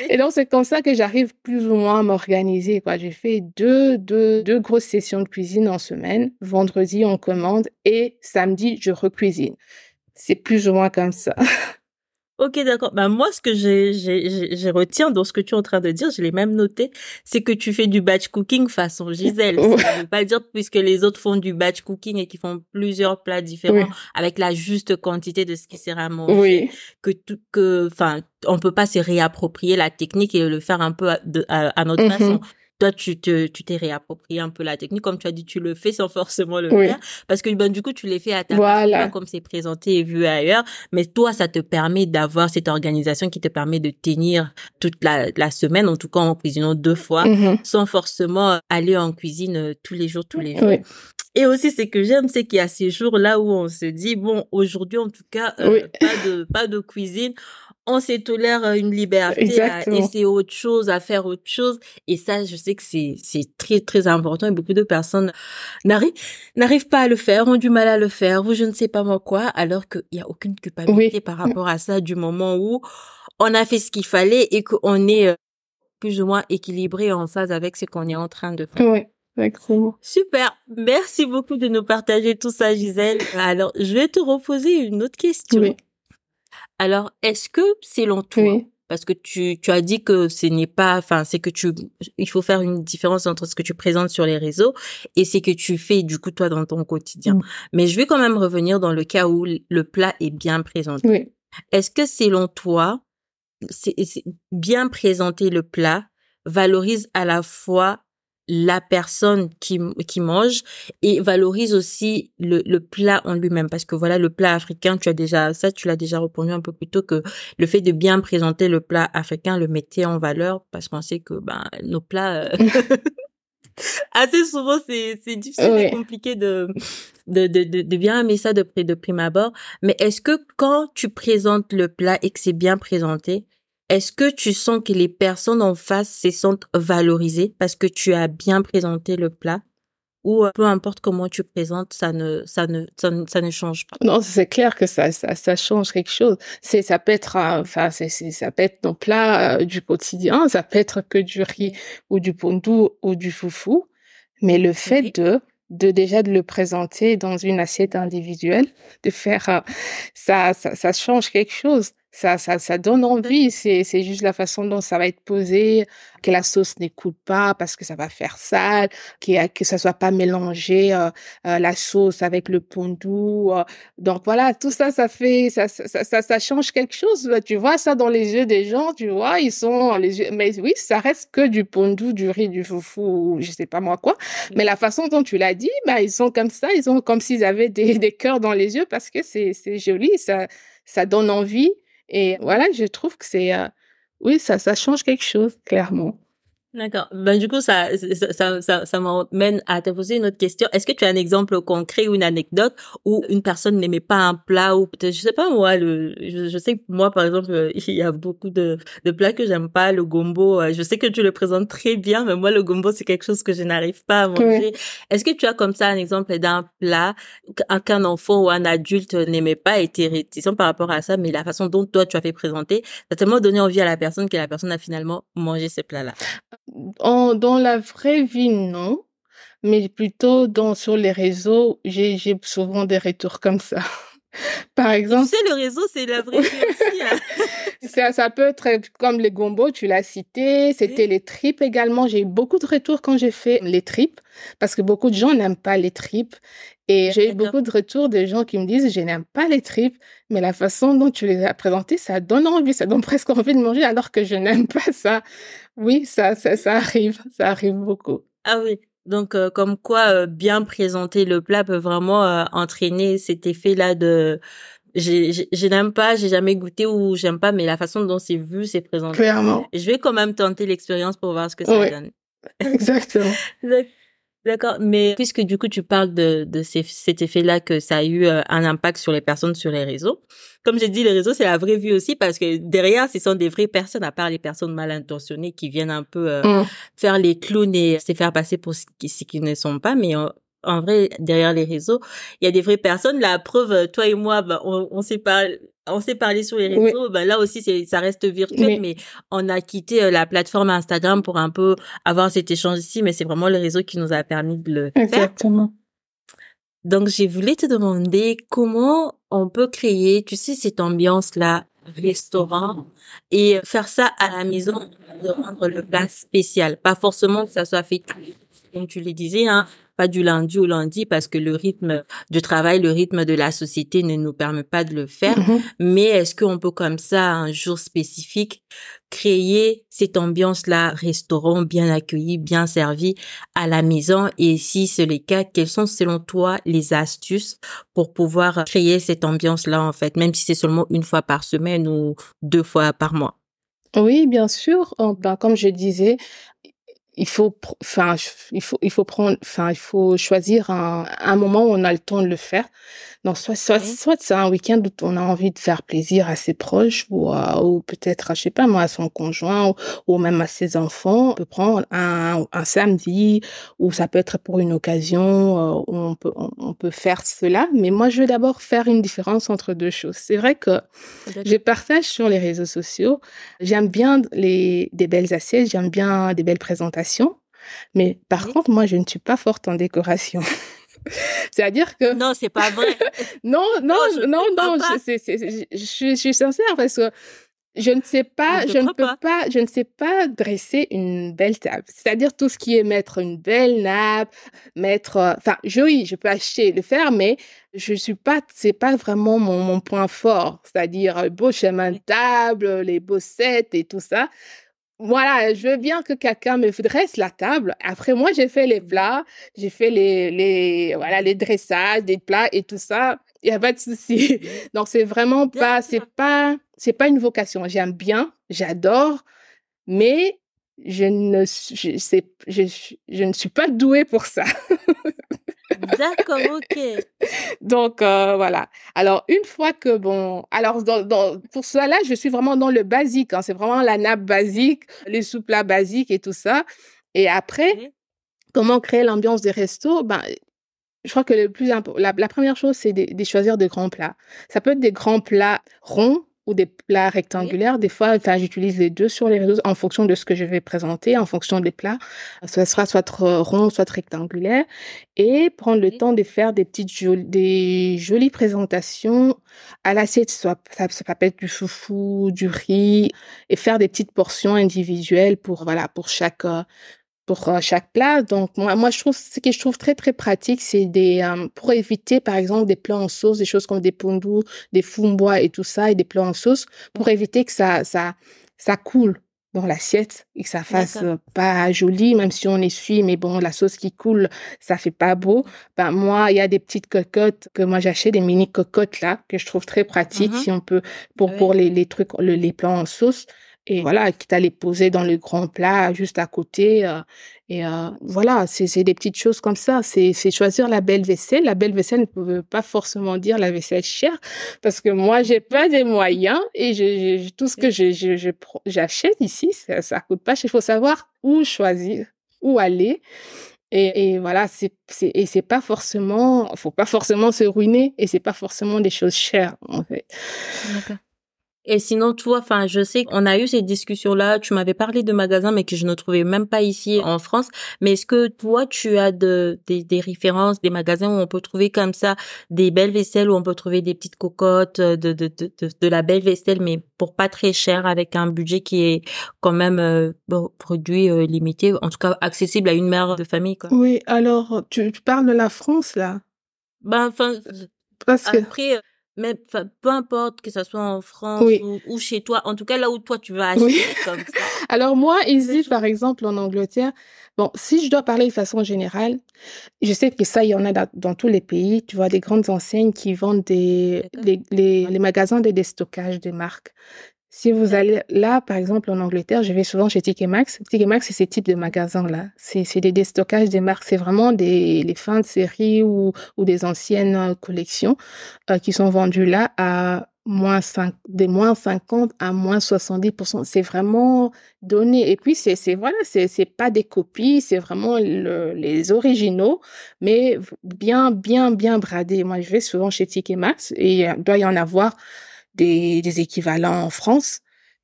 Et donc, c'est comme ça que j'arrive plus ou moins à m'organiser. J'ai fait deux, deux, deux grosses sessions de cuisine en semaine. Vendredi, on commande et samedi, je recuisine. C'est plus ou moins comme ça. Ok, d'accord. Bah moi, ce que j'ai, j'ai, j'ai retiens dans ce que tu es en train de dire, je l'ai même noté, c'est que tu fais du batch cooking façon Gisèle. Ça veut pas dire puisque les autres font du batch cooking et qui font plusieurs plats différents avec la juste quantité de ce qui sera mangé, oui. que tout, que, enfin, on peut pas se réapproprier la technique et le faire un peu à, à, notre mm-hmm. façon toi tu te tu t'es réapproprié un peu la technique. Comme tu as dit tu le fais sans forcément le faire. Parce que ben du coup tu l'es fait à ta voilà. comme c'est présenté et vu ailleurs. Mais toi ça te permet d'avoir cette organisation qui te permet de tenir toute la, la semaine en tout cas en cuisinant deux fois mm-hmm. sans forcément aller en cuisine euh, tous les jours tous les jours. Et aussi, c'est que j'aime, c'est qu'il y a ces jours là où on se dit, bon, aujourd'hui, en tout cas, euh, pas de, pas de cuisine on se tolère euh, une liberté à essayer autre chose, à faire autre chose. Et ça, je sais que c'est, c'est très, très important et beaucoup de personnes n'arrivent, n'arrivent pas à le faire, ont du mal à le faire ou je ne sais pas moi quoi, alors qu'il n'y a aucune culpabilité par rapport à ça du moment où on a fait ce qu'il fallait et qu'on est euh, plus ou moins équilibré en phase avec ce qu'on est en train de faire. Oui. Exactement. Super. Merci beaucoup de nous partager tout ça, Gisèle. Alors, je vais te reposer une autre question. Oui. Alors, est-ce que selon toi, parce que tu, tu as dit que ce n'est pas, enfin, c'est que tu, il faut faire une différence entre ce que tu présentes sur les réseaux et ce que tu fais du coup toi dans ton quotidien. Mm. Mais je vais quand même revenir dans le cas où le plat est bien présenté. Oui. Est-ce que selon toi, c'est bien présenter le plat valorise à la fois la personne qui, qui mange et valorise aussi le, le plat en lui-même. Parce que voilà le plat africain tu as déjà ça tu l'as déjà répondu un peu plus tôt que le fait de bien présenter le plat africain le mettait en valeur parce qu'on sait que ben nos plats euh, assez souvent c'est c'est difficile et compliqué de de, de de bien aimer ça de près de prime abord. Mais est-ce que quand tu présentes le plat et que c'est bien présenté est-ce que tu sens que les personnes en face se sentent valorisées parce que tu as bien présenté le plat? Ou euh, peu importe comment tu présentes, ça ne, ça ne, ça ne, change pas? Non, c'est clair que ça, ça, ça change quelque chose. C'est, ça peut être, euh, enfin, c'est, ça peut être nos plats euh, du quotidien, ça peut être que du riz ou du pondou ou du foufou, mais le fait de de déjà de le présenter dans une assiette individuelle, de faire ça, ça, ça change quelque chose ça, ça, ça donne envie. C'est, c'est juste la façon dont ça va être posé, que la sauce n'écoute pas parce que ça va faire sale, que, que ça soit pas mélangé euh, euh, la sauce avec le pondou. Euh. Donc voilà, tout ça, ça fait, ça, ça, ça, ça, change quelque chose. Tu vois ça dans les yeux des gens, tu vois, ils sont les yeux. Mais oui, ça reste que du pondou, du riz, du foufou, je sais pas moi quoi. Mais la façon dont tu l'as dit, bah ils sont comme ça, ils sont comme s'ils avaient des, des cœurs dans les yeux parce que c'est, c'est joli, ça, ça donne envie. Et voilà, je trouve que c'est, euh, oui, ça, ça change quelque chose, clairement. D'accord. Ben, du coup, ça, ça, ça, ça, m'amène à te poser une autre question. Est-ce que tu as un exemple concret ou une anecdote où une personne n'aimait pas un plat ou peut-être, je sais pas moi, le, je, je, sais que moi, par exemple, euh, il y a beaucoup de, de plats que j'aime pas. Le gombo, euh, je sais que tu le présentes très bien, mais moi, le gombo, c'est quelque chose que je n'arrive pas à manger. Est-ce que tu as comme ça un exemple d'un plat qu'un enfant ou un adulte n'aimait pas et était réticent par rapport à ça, mais la façon dont toi, tu as fait présenter, ça a tellement donné envie à la personne que la personne a finalement mangé ce plat-là? En, dans la vraie vie, non. Mais plutôt dans, sur les réseaux, j'ai, j'ai souvent des retours comme ça. Par exemple. Tu sais, le réseau, c'est la vraie vie aussi. Hein. ça, ça peut être comme les gombos, tu l'as cité. C'était les tripes également. J'ai eu beaucoup de retours quand j'ai fait les tripes parce que beaucoup de gens n'aiment pas les tripes. Et j'ai eu beaucoup de retours de gens qui me disent, je n'aime pas les tripes, mais la façon dont tu les as présentées, ça donne envie, ça donne presque envie de manger alors que je n'aime pas ça. Oui, ça, ça, ça arrive, ça arrive beaucoup. Ah oui. Donc, euh, comme quoi, euh, bien présenter le plat peut vraiment euh, entraîner cet effet-là de je n'aime pas, j'ai jamais goûté ou j'aime pas, mais la façon dont c'est vu, c'est présenté. Clairement. Je vais quand même tenter l'expérience pour voir ce que ça donne. Exactement. D'accord, mais puisque du coup tu parles de, de cet effet-là que ça a eu euh, un impact sur les personnes sur les réseaux, comme j'ai dit, les réseaux c'est la vraie vie aussi parce que derrière ce sont des vraies personnes, à part les personnes mal intentionnées qui viennent un peu euh, mm. faire les clowns et se faire passer pour ce qui, ne sont pas, mais en vrai, derrière les réseaux, il y a des vraies personnes. La preuve, toi et moi, bah, on, on s'est pas on s'est parlé sur les réseaux, ben là aussi c'est ça reste virtuel, mais on a quitté euh, la plateforme Instagram pour un peu avoir cet échange ici, mais c'est vraiment le réseau qui nous a permis de le Exactement. Donc j'ai voulu te demander comment on peut créer, tu sais, cette ambiance là restaurant et faire ça à la maison, de rendre le plat spécial, pas forcément que ça soit fait comme tu le disais, hein, pas du lundi au lundi parce que le rythme du travail, le rythme de la société ne nous permet pas de le faire. Mm-hmm. Mais est-ce qu'on peut comme ça, un jour spécifique, créer cette ambiance-là, restaurant bien accueilli, bien servi à la maison? Et si c'est le cas, quelles sont selon toi les astuces pour pouvoir créer cette ambiance-là, en fait, même si c'est seulement une fois par semaine ou deux fois par mois? Oui, bien sûr. Ben, comme je disais, il faut, enfin, il faut, il faut prendre, enfin, il faut choisir un, un moment où on a le temps de le faire. Donc, soit, soit, soit c'est un week-end où on a envie de faire plaisir à ses proches ou, ou peut-être, je sais pas moi, à son conjoint ou, même à ses enfants. On peut prendre un, un samedi ou ça peut être pour une occasion euh, où on peut, on, peut faire cela. Mais moi, je veux d'abord faire une différence entre deux choses. C'est vrai que je partage sur les réseaux sociaux. J'aime bien les, des belles assiettes, j'aime bien des belles présentations. Mais par contre, moi, je ne suis pas forte en décoration. C'est-à-dire que... Non, c'est pas vrai. non, non, non, non, je, je, suis sincère parce que je ne sais pas, je, ne peux pas. je ne sais pas dresser une belle table. C'est-à-dire tout ce qui est mettre une belle nappe, mettre, euh, enfin, oui, je peux acheter, le faire, mais je suis pas, c'est pas vraiment mon, mon point fort. C'est-à-dire euh, beau chemin de table, les bossettes et tout ça voilà, je veux bien que quelqu'un me dresse la table. Après, moi, j'ai fait les plats, j'ai fait les, les, voilà, les dressages des plats et tout ça. Il y a pas de souci. Donc, c'est vraiment pas, c'est pas, c'est pas une vocation. J'aime bien, j'adore, mais je ne, je, je, je ne suis pas douée pour ça. D'accord, ok. Donc euh, voilà. Alors une fois que bon, alors dans, dans, pour cela, je suis vraiment dans le basique. Hein, c'est vraiment la nappe basique, les sous-plats basiques et tout ça. Et après, comment créer l'ambiance des restos? Ben je crois que le plus important, la, la, première chose, c'est de, de, choisir des grands plats. Ça peut être des grands plats ronds ou des plats rectangulaires. Des fois, enfin, j'utilise les deux sur les réseaux en fonction de ce que je vais présenter, en fonction des plats. Ce sera soit rond, soit rectangulaire. Et prendre le temps de faire des petites jolies, des jolies présentations à l'assiette. Soit, ça, ça peut être du foufou, du riz, et faire des petites portions individuelles pour, voilà, pour chaque, pour euh, chaque plat. Donc moi, moi je trouve ce que je trouve très très pratique, c'est des euh, pour éviter par exemple des plats en sauce, des choses comme des pondous, des fumbois et tout ça et des plats en sauce pour éviter que ça ça ça coule dans l'assiette et que ça fasse euh, pas joli même si on essuie mais bon la sauce qui coule ça fait pas beau ben moi il y a des petites cocottes que moi j'achète des mini cocottes là que je trouve très pratique mm-hmm. si on peut pour pour les, les trucs les plats en sauce et voilà, quitte à les poser dans le grand plat juste à côté. Euh, et euh, voilà, c'est des petites choses comme ça. C'est choisir la belle vaisselle. La belle vaisselle ne veut pas forcément dire la vaisselle chère, parce que moi, j'ai pas des moyens et je, tout ce que j'achète ici, ça, ça coûte pas. Il faut savoir où choisir, où aller. Et, et voilà, c'est et c'est pas forcément, faut pas forcément se ruiner et c'est pas forcément des choses chères en fait. Et sinon, toi, enfin, je sais qu'on a eu ces discussions-là. Tu m'avais parlé de magasins, mais que je ne trouvais même pas ici en France. Mais est-ce que toi, tu as de, des, des références, des magasins où on peut trouver comme ça des belles vaisselles, où on peut trouver des petites cocottes, de, de, de, de, la belle vaisselle, mais pour pas très cher, avec un budget qui est quand même euh, produit euh, limité, en tout cas accessible à une mère de famille, quoi. Oui, alors, tu, tu parles de la France, là? Ben, enfin, parce que... Après, mais peu importe que ça soit en France ou, chez toi, en tout cas là où toi tu vas acheter comme ça. Alors moi, ici, par exemple, en Angleterre, bon, si je dois parler de façon générale, je sais que ça, il y en a dans, tous les pays. Tu vois, des grandes enseignes qui vendent des les, les, les magasins de déstockage des marques. Si vous allez là, par exemple, en Angleterre, je vais souvent chez TK Maxx. TK Maxx, c'est ces types de magasins-là. C'est, des déstockages des marques. C'est vraiment des, les fins de série ou, ou des anciennes collections euh, qui sont vendues là à moins 5, des moins 50 à moins 70%. C'est vraiment donné. Et puis, c'est, c'est, voilà, c'est, pas des copies, c'est vraiment le, les originaux, mais bien, bien, bien bradés. Moi, je vais souvent chez TK Maxx et il doit y en avoir des, des équivalents en France.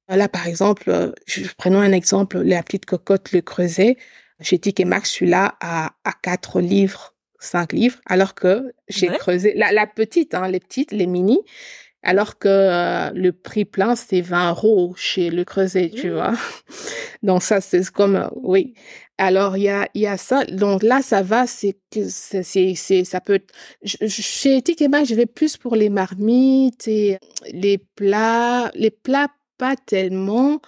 Là, par exemple, je, prenons un exemple, la petite cocotte Le Creuset. Chez TK Maxx, celui-là à, à 4 livres, 5 livres, alors que j'ai creusé, la, la petite, hein, les petites, les mini, alors que euh, le prix plein c'est 20 euros chez le Creuset, tu mmh. vois. Donc ça c'est comme euh, oui. Alors il y a il y a ça. Donc là ça va, c'est que c'est c'est ça peut être, chez Tikema je vais plus pour les marmites et les plats les plats pas tellement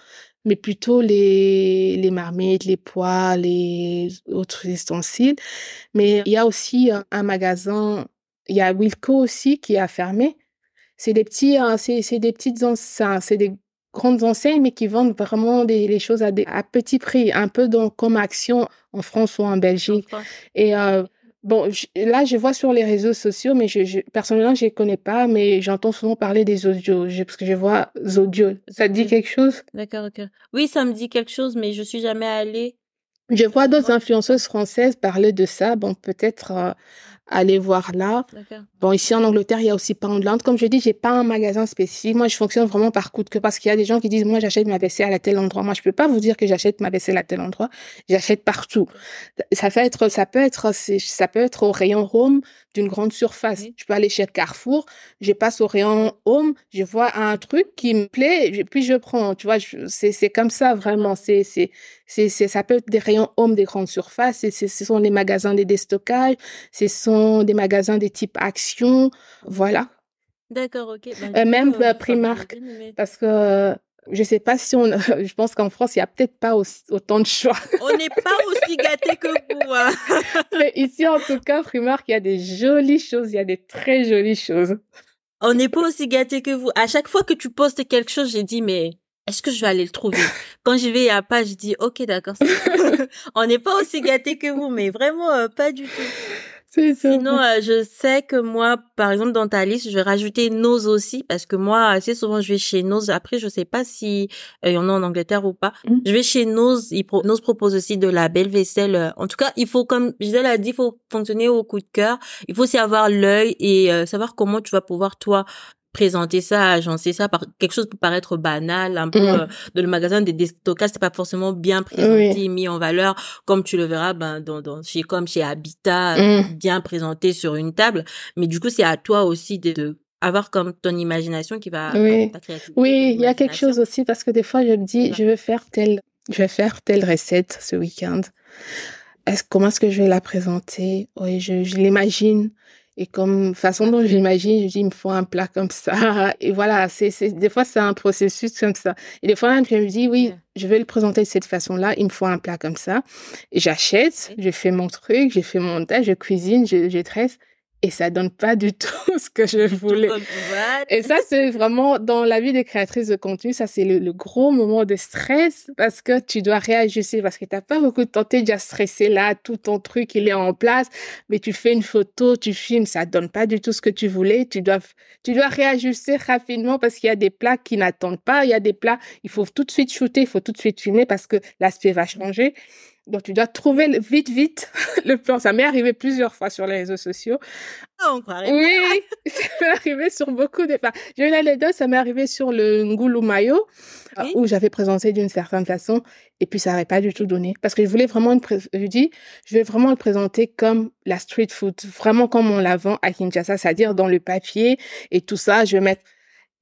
mais plutôt les, les marmites, les pois, les autres ustensiles. Mais il y a aussi un, un magasin, il y a Wilco aussi qui a fermé c'est des petits, hein, c'est, des petites enseignes, c'est des grandes enseignes, mais qui vendent vraiment des, les choses à, des, à petit prix, un peu comme Action en France ou en Belgique. Et euh, bon, là, je vois sur les réseaux sociaux, mais je, je personnellement, je les connais pas, mais j'entends souvent parler des audios, parce que je vois audios. Ça te dit quelque chose? D'accord, ok. Oui, ça me dit quelque chose, mais je suis jamais allée. Je vois d'autres influenceuses françaises parler de ça. Bon, peut-être euh, aller voir là. Bon, ici en Angleterre, il y a aussi Poundland. Comme je dis, j'ai pas un magasin spécifique. Moi, je fonctionne vraiment par coup de cœur parce qu'il y a des gens qui disent, moi, j'achète ma vaisselle à tel endroit. Moi, je peux pas vous dire que j'achète ma vaisselle à tel endroit. J'achète partout. Ça peut être, ça peut être, ça peut être au rayon home d'une grande surface. Je peux aller chez Carrefour, je passe au rayon home, je vois un truc qui me plaît, puis je prends. Tu vois, c'est, c'est comme ça vraiment. C'est, c'est, c'est, ça peut être des rayons home des grandes surfaces. C'est, ce sont les magasins des déstockages. Ce sont des magasins des types Action. Voilà. D'accord, ok. Ben, euh, même euh, Primark, parce que je sais pas si on, je pense qu'en France, il y a peut-être pas autant de choix. On n'est pas aussi gâtés que vous. Hein. Mais ici, en tout cas, Primark, il y a des jolies choses, il y a des très jolies choses. On n'est pas aussi gâtés que vous. À chaque fois que tu postes quelque chose, j'ai dit, mais est-ce que je vais aller le trouver? Quand je vais à pas, je dis, ok, d'accord. on n'est pas aussi gâtés que vous, mais vraiment euh, pas du tout. Sinon, euh, je sais que moi, par exemple, dans ta liste, je vais rajouter Nose aussi, parce que moi, assez souvent, je vais chez Nose. Après, je sais pas si euh, il y en a en Angleterre ou pas. Mmh. Je vais chez Nose. Il Nose propose aussi de la belle vaisselle. Euh, en tout cas, il faut, comme Gisèle a dit, il faut fonctionner au coup de cœur. Il faut aussi avoir l'œil et savoir comment tu vas pouvoir, toi, présenter ça, agencer ça par quelque chose peut paraître banal, un peu mm. euh, dans le magasin des déstockages, c'est pas forcément bien présenté, mis en valeur, comme tu le verras ben dans, dans chez comme chez Habitat, mm. bien présenté sur une table. Mais du coup, c'est à toi aussi de, avoir comme ton imagination qui va oui. oui il y a quelque chose aussi parce que des fois je me dis je vais faire telle je vais faire telle recette ce week-end. Est-ce comment est-ce que je vais la présenter? Oui je, je l'imagine et comme façon dont j'imagine, je dis, il me faut un plat comme ça. Et voilà, c'est, c'est, des fois, c'est un processus comme ça. Et des fois, même, je me dis, oui, je vais le présenter de cette façon-là, il me faut un plat comme ça. Et j'achète, je fais mon truc, j'ai fait mon montage, je cuisine, je, je tresse et ça donne pas du tout ce que je voulais. Et ça, c'est vraiment dans la vie des créatrices de contenu, ça c'est le, gros moment de stress parce que tu dois réajuster parce que t'as pas beaucoup de temps, t'es déjà stressé là, tout ton truc il est en place, mais tu fais une photo, tu filmes, ça donne pas du tout ce que tu voulais. Tu dois, tu dois réajuster rapidement parce qu'il y a des plats qui n'attendent pas, il y a des plats, il faut tout de suite shooter, il faut tout de suite filmer parce que l'aspect va changer. Donc, tu dois trouver vite, vite le plan. Ça m'est arrivé plusieurs fois sur les réseaux sociaux. Oh, on Oui, ça m'est arrivé sur beaucoup de... j'ai une anecdote, ça m'est arrivé sur le Ngulu Mayo, euh, où j'avais présenté d'une certaine façon, et puis ça n'avait pas du tout donné. Parce que je voulais vraiment, une je dis, je vais vraiment le présenter comme la street food, vraiment comme on la vend à Kinshasa, c'est-à-dire dans le papier et tout ça, je vais mettre...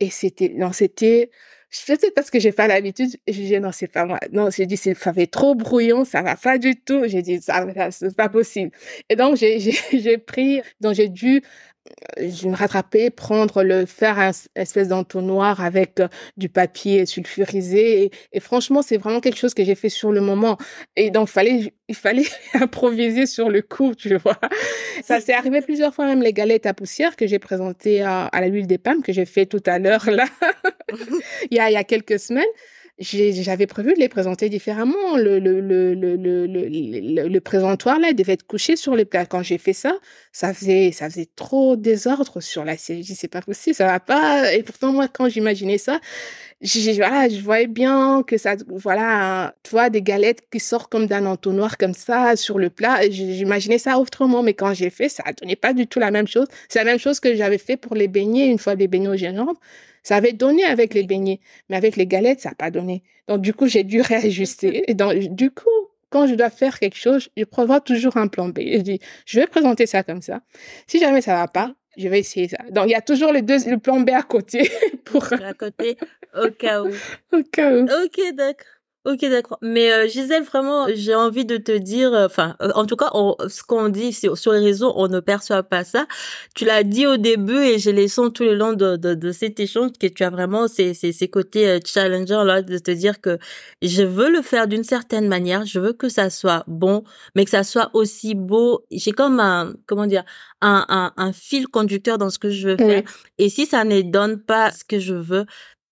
Et c'était, non, c'était, sais parce que j'ai pas l'habitude. J'ai dit, non, c'est pas moi. Non, j'ai dit, ça fait trop brouillon, ça va pas du tout. J'ai dit, ça, c'est pas possible. Et donc, j'ai, j'ai pris, donc j'ai dû je me rattraper, prendre le, faire un espèce d'entonnoir avec euh, du papier sulfurisé. Et, franchement, c'est vraiment quelque chose que j'ai fait sur le moment. Et donc, fallait, il fallait improviser sur le coup, tu vois. Ça s'est arrivé plusieurs fois, même les galettes à poussière que j'ai présentées à, à, la l'huile des pommes, que j'ai fait tout à l'heure, là. il, y a, il y a quelques semaines, j'avais prévu de les présenter différemment. Le, présentoir, là, devait être couché sur les plats. Quand j'ai fait ça, ça faisait, ça trop désordre sur la série. c'est pas possible, ça va pas. Et pourtant, moi, quand j'imaginais ça, voilà, je voyais bien que ça, voilà, tu vois, des galettes qui sortent comme d'un entonnoir comme ça sur le plat. J'imaginais ça autrement, mais quand j'ai fait, ça donnait pas du tout la même chose. C'est la même chose que j'avais fait pour les beignets, une fois des beignets au gingembre. Ça avait donné avec les beignets, mais avec les galettes, ça n'a pas donné. Donc, du coup, j'ai dû réajuster. Et donc, du coup, quand je dois faire quelque chose, je prévois toujours un plan B. Je dis, je vais présenter ça comme ça. Si jamais ça va pas, je vais essayer ça. Donc, il y a toujours les deux, le plan B à côté pour. À côté, au cas où. Au cas où. Ok, d'accord. Ok, d'accord. Mais euh, Gisèle, vraiment, j'ai envie de te dire, euh, enfin, euh, en tout cas, ce qu'on dit sur, sur, les réseaux, on ne perçoit pas ça. Tu l'as dit au début et j'ai les sons tout le long de, de, de cet échange que tu as vraiment ces, ces, ces côtés challenger là, de te dire que je veux le faire d'une certaine manière, je veux que ça soit bon, mais que ça soit aussi beau. J'ai comme un, comment dire, un, un, un fil conducteur dans ce que je veux faire. Et si ça ne donne pas ce que je veux,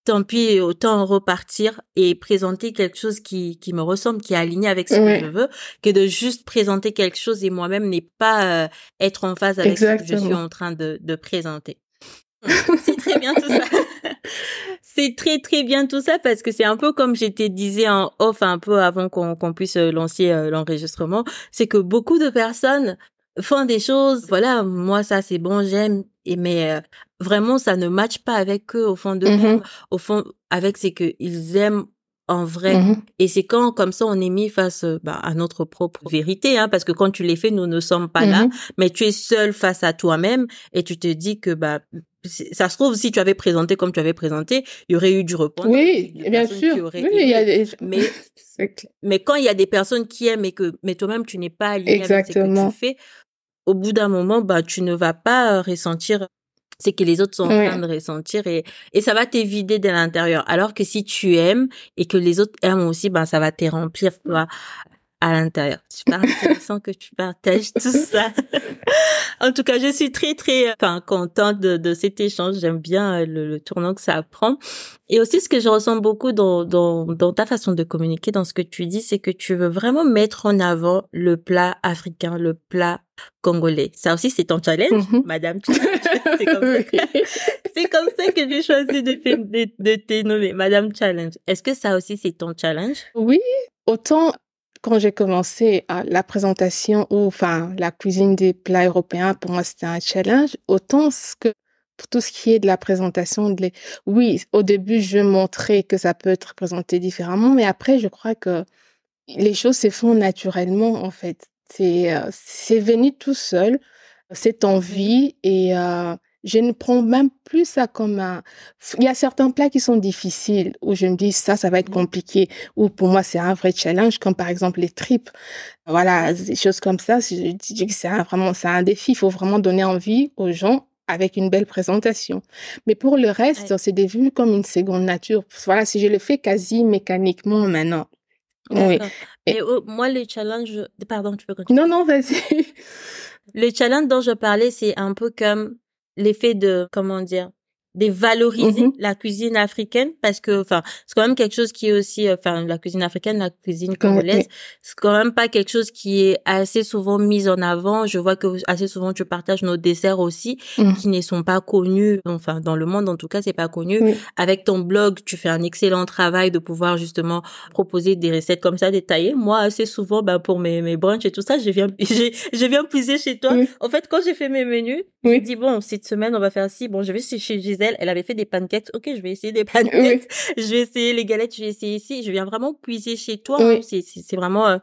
tant pis, autant repartir et présenter quelque chose qui, qui me ressemble, qui est aligné avec ce que je veux, que de juste présenter quelque chose et moi-même n'est pas euh, être en phase avec ce que je suis en train de, de présenter. c'est très bien tout ça. c'est très très bien tout ça parce que c'est un peu comme j'étais disais en off un peu avant qu'on qu'on puisse euh, lancer euh, l'enregistrement, c'est que beaucoup de personnes font des choses, voilà, moi ça c'est bon, j'aime, et mais euh, vraiment ça ne matche pas avec eux au fond de mmh au fond avec c'est que ils aiment en vrai. Mmh et c'est quand comme ça on est mis face bah, à notre propre vérité hein, parce que quand tu les fais nous ne sommes pas là. Mmh mais tu es seul face à toi-même et tu te dis que bah ça se trouve si tu avais présenté comme tu avais présenté il y aurait eu du repos oui bien sûr. oui, il y a des... mais mais quand il y a des personnes qui aiment et que mais toi-même tu n'es pas aligné avec ce que tu fais au bout d'un moment, bah, tu ne vas pas euh, ressentir ce que les autres sont en train de ressentir et, et ça va t'évider de l'intérieur. Alors que si tu aimes et que les autres aiment aussi, bah, ça va te remplir, à l'intérieur. Super intéressant que tu partages tout ça. en tout cas, je suis très très enfin contente de, de cet échange. J'aime bien euh, le, le, tournant que ça prend. Et aussi, ce que je ressens beaucoup dans, dans, dans ta façon de communiquer, dans ce que tu dis, c'est que tu veux vraiment mettre en avant le plat africain, le plat congolais. Ça aussi, c'est ton challenge, mm-hmm. Madame. c'est comme, comme, ça que j'ai choisi de, de, de te nommer, Madame Challenge. Est-ce que ça aussi, c'est ton challenge? Oui, autant quand j'ai commencé à la présentation ou enfin la cuisine des plats européens, pour moi c'était un challenge. Autant ce que pour tout ce qui est de la présentation, de les... oui, au début je montrais que ça peut être présenté différemment, mais après je crois que les choses se font naturellement en fait. C'est euh, c'est venu tout seul cette envie et euh, je ne prends même plus ça comme un... Il y a certains plats qui sont difficiles, où je me dis, ça, ça va être compliqué, ou pour moi, c'est un vrai challenge, comme par exemple les tripes. Voilà, des choses comme ça. Je dis que c'est vraiment, c'est un défi. Il faut vraiment donner envie aux gens avec une belle présentation. Mais pour le reste, c'est devenu comme une seconde nature. Voilà, si je le fais quasi mécaniquement maintenant. Oui. Et moi, le challenge, pardon, tu peux continuer. Non, non, vas-y. Le challenge dont je parlais, c'est un peu comme l'effet de, comment dire, de valoriser mm-hmm. la cuisine africaine parce que enfin c'est quand même quelque chose qui est aussi euh, enfin la cuisine africaine la cuisine congolaise c'est quand même pas quelque chose qui est assez souvent mis en avant. Je vois que assez souvent tu partages nos desserts aussi mm. qui ne sont pas connus enfin dans le monde en tout cas c'est pas connu. Avec ton blog tu fais un excellent travail de pouvoir justement proposer des recettes comme ça détaillées. Moi assez souvent ben pour mes mes brunchs et tout ça je viens je viens puiser chez toi. En fait quand j'ai fait mes menus je dis bon cette semaine on va faire ci. Bon je vais chez Gisèle elle avait fait des pancakes. Ok, je vais essayer des pancakes. Je vais essayer les galettes. Je vais essayer ici. Je viens vraiment puiser chez toi. Hein. C'est vraiment. Euh,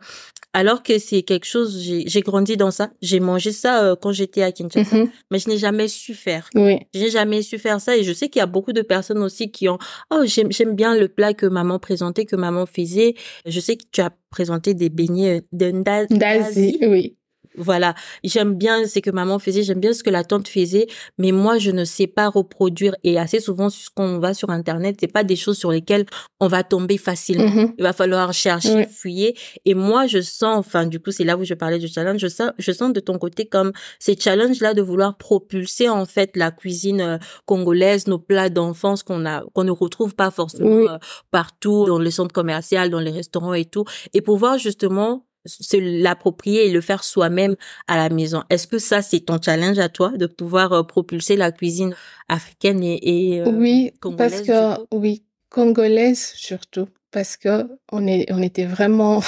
alors que c'est quelque chose. J'ai grandi dans ça. J'ai mangé ça euh, quand j'étais à Kinshasa, mm-hmm. mais je n'ai jamais su faire. Oui. Je n'ai jamais su faire ça et je sais qu'il y a beaucoup de personnes aussi qui ont. Oh, j'aime bien le plat que maman présentait, que maman faisait. Je sais que tu as présenté des beignets euh, d'Asie. oui voilà, j'aime bien ce que maman faisait, j'aime bien ce que la tante faisait, mais moi je ne sais pas reproduire et assez souvent quand on va sur internet, c'est pas des choses sur lesquelles on va tomber facilement. Mhm. Il va falloir chercher, Oui. fouiller et moi je sens enfin du coup, c'est là où je parlais du challenge, je sens je sens de ton côté comme ces challenges là de vouloir propulser en fait la cuisine euh, congolaise, nos plats d'enfance qu'on a qu'on ne retrouve pas forcément Oui. euh, partout dans les centres commerciaux, dans les restaurants et tout et pouvoir justement se l'approprier et le faire soi-même à la maison. Est-ce que ça, c'est ton challenge à toi, de pouvoir euh, propulser la cuisine africaine et, et euh, Oui, congolaise, parce que oui, congolaise surtout, parce que on est, on était vraiment,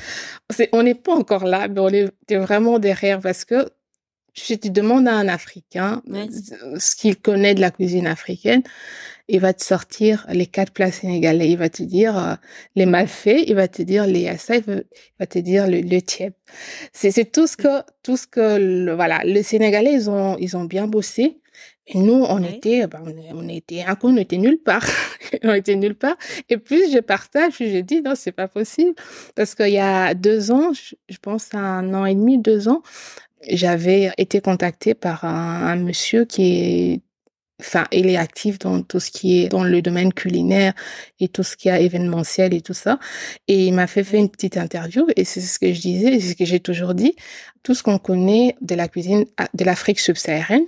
on n'est pas encore là, mais on était vraiment derrière parce que si tu demandes à un Africain Ouais. ce qu'il connaît de la cuisine africaine, il va te sortir les quatre plats sénégalais. Il va te dire euh, les malfaits, il va te dire les assa, il va il va te dire le, le tiep. C'est tout ce que tout ce que le, voilà les Sénégalais ils ont ils ont bien bossé. Et nous on était ben, on, était un coup on était nulle part, on était nulle part. Et plus je partage, plus je dis non c'est pas possible parce qu'il y a deux ans, je, je pense à un an et demi, deux ans, j'avais été contactée par un, un monsieur qui est enfin, il est actif dans tout ce qui est dans le domaine culinaire et tout ce qui est événementiel et tout ça. Et il m'a fait faire une petite interview et c'est ce que je disais, et c'est ce que j'ai toujours dit. Tout ce qu'on connaît de la cuisine a- de l'Afrique subsaharienne,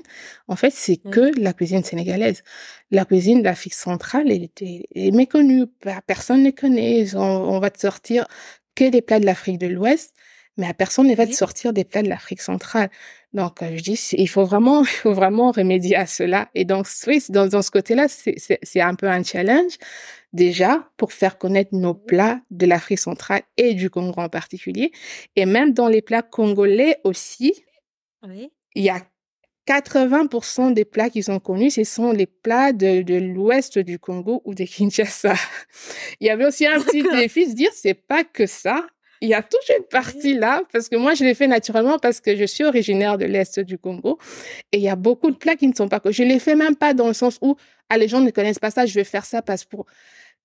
en fait, c'est Mm. que la cuisine sénégalaise. La cuisine de l'Afrique centrale, elle était elle est méconnue. Per- Personne ne connaît. Ont- on va te sortir que des plats de l'Afrique de l'Ouest, mais à personne ne va te Oui. sortir des plats de l'Afrique centrale. Donc, euh, je dis, il faut vraiment, il faut vraiment remédier à cela. Et donc, oui, dans, dans ce côté-là, c'est un peu un challenge, déjà, pour faire connaître nos plats de l'Afrique centrale et du Congo en particulier. Et même dans les plats congolais aussi, Oui. il y a 80% des plats qui sont connus, ce sont les plats de, de l'ouest du Congo ou de Kinshasa. Il y avait aussi un petit défi de dire, c'est pas que ça. Il y a toute une partie là, parce que moi, je l'ai fait naturellement parce que je suis originaire de l'Est du Congo. Et il y a beaucoup de plats qui ne sont pas connus. Je les fais même pas dans le sens où, ah, les gens ne connaissent pas ça, je vais faire ça parce pour,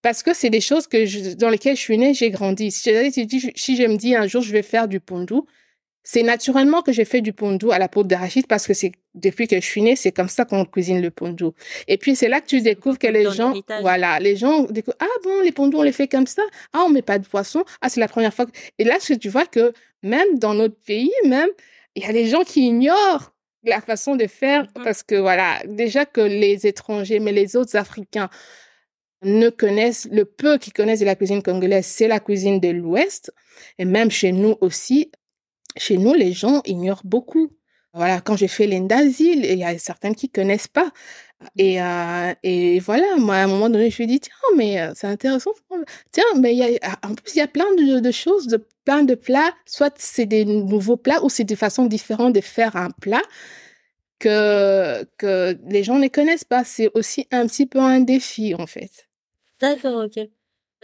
parce que c'est des choses que je- dans lesquelles je suis née, j'ai grandi. Si je, si je me dis un jour, je vais faire du pondou, c'est naturellement que j'ai fait du pondou à la peau d'arachide parce que c'est depuis que je suis née, c'est comme ça qu'on cuisine le pondou. Et puis c'est là que tu découvres que les gens, voilà, les gens découvrent ah bon les pondous on les fait comme ça, ah on met pas de poisson, ah c'est la première fois. que- Et là tu vois que même dans notre pays même il y a des gens qui ignorent la façon de faire Mhm. parce que voilà déjà que les étrangers mais les autres Africains ne connaissent le peu qu'ils connaissent de la cuisine congolaise, c'est la cuisine de l'Ouest et même chez nous aussi chez nous, les gens ignorent beaucoup. Voilà, quand j'ai fait l'Indasil, il y a certaines qui connaissent pas. Et, euh, et voilà, moi, à un moment donné, je me suis dit, tiens, mais euh, c'est intéressant. Tiens, mais il y a, en plus, il y a plein de, de choses, de, plein de plats. Soit c'est des nouveaux plats ou c'est des façons différentes de faire un plat que, que les gens ne connaissent pas. C'est aussi un petit peu un défi, en fait. D'accord, ok.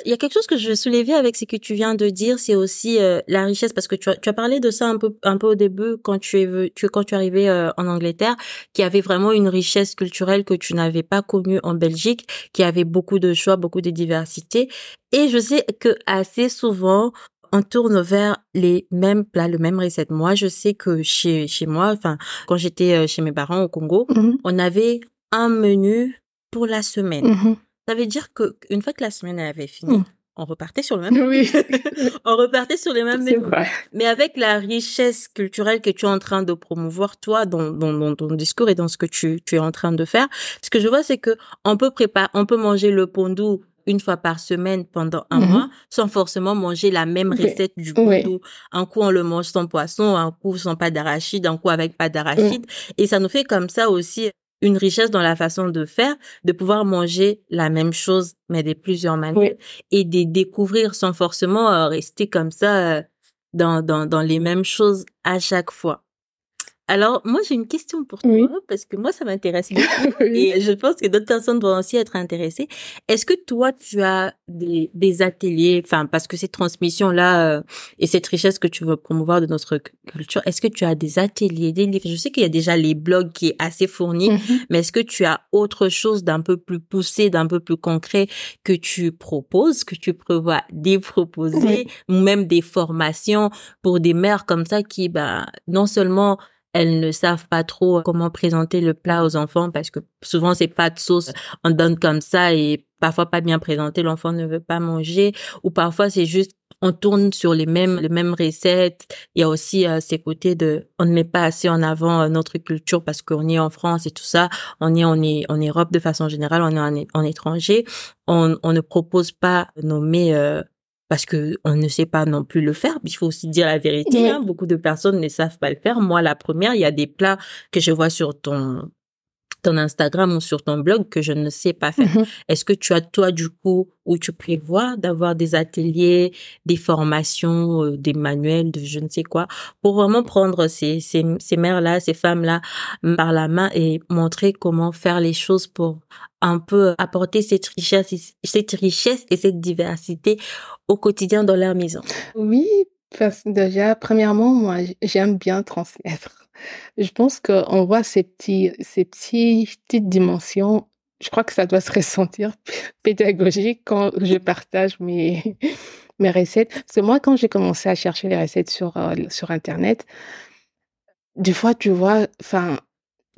Il y a quelque chose que je veux soulever avec ce que tu viens de dire, c'est aussi euh, la richesse, parce que tu as, tu as parlé de ça un peu, un peu au début quand tu es, tu, quand tu es arrivé euh, en Angleterre, qui avait vraiment une richesse culturelle que tu n'avais pas connue en Belgique, qui avait beaucoup de choix, beaucoup de diversité. Et je sais que assez souvent, on tourne vers les mêmes plats, le même recette. Moi, je sais que chez, chez moi, enfin, quand j'étais euh, chez mes parents au Congo, Mhm, on avait un menu pour la semaine. mhm. Ça veut dire que une fois que la semaine avait fini, Mm. on repartait sur le même. Oui, on repartait sur les mêmes vrai. Mais avec la richesse culturelle que tu es en train de promouvoir toi dans, dans, dans ton discours et dans ce que tu, tu es en train de faire, ce que je vois c'est que on peut préparer, on peut manger le pondou une fois par semaine pendant un Mhm. mois sans forcément manger la même recette du Oui. pondou. Un coup on le mange sans poisson, un coup sans pas d'arachide, un coup avec pas d'arachide. Et ça nous fait comme ça aussi une richesse dans la façon de faire, de pouvoir manger la même chose, mais de plusieurs manières, et de découvrir sans forcément euh, rester comme ça euh, dans, dans, dans les mêmes choses à chaque fois. Alors, moi, j'ai une question pour toi, Oui. parce que moi, ça m'intéresse beaucoup. Et je pense que d'autres personnes vont aussi être intéressées. Est-ce que toi, tu as des, des ateliers, enfin, parce que cette transmission-là euh, et cette richesse que tu veux promouvoir de notre cu- culture, est-ce que tu as des ateliers, des livres? Je sais qu'il y a déjà les blogs qui est assez fourni, Mhm. mais est-ce que tu as autre chose d'un peu plus poussé, d'un peu plus concret que tu proposes, que tu prévois de proposer, ou même des formations pour des mères comme ça qui, bah, non seulement elles ne savent pas trop comment présenter le plat aux enfants parce que souvent c'est pas de sauce, on donne comme ça et parfois pas bien présenté, l'enfant ne veut pas manger. Ou parfois c'est juste on tourne sur les mêmes les mêmes recettes. Il y a aussi euh, ces côtés de on ne met pas assez en avant euh, notre culture parce qu'on est en France et tout ça, on est on est en Europe de façon générale, on est en, en étranger, on on ne propose pas nommer euh, parce que on ne sait pas non plus le faire. Il faut aussi dire la vérité. Hein. Beaucoup de personnes ne savent pas le faire. Moi, la première, il y a des plats que je vois sur ton ton Instagram ou sur ton blog que je ne sais pas faire. Mhm. Est-ce que tu as toi du coup où tu prévois d'avoir des ateliers, des formations, euh, des manuels de je ne sais quoi pour vraiment prendre ces ces, ces mères là, ces femmes là par la main et montrer comment faire les choses pour un peu apporter cette richesse cette richesse et cette diversité au quotidien dans leur maison? Oui, parce que déjà, premièrement, moi, j'aime bien transmettre. Je pense qu'on voit ces petits, ces petits, petites dimensions. Je crois que ça doit se ressentir pédagogique quand je partage mes, mes recettes. Parce que moi, quand j'ai commencé à chercher les recettes sur, euh, sur Internet, des fois, tu vois, enfin,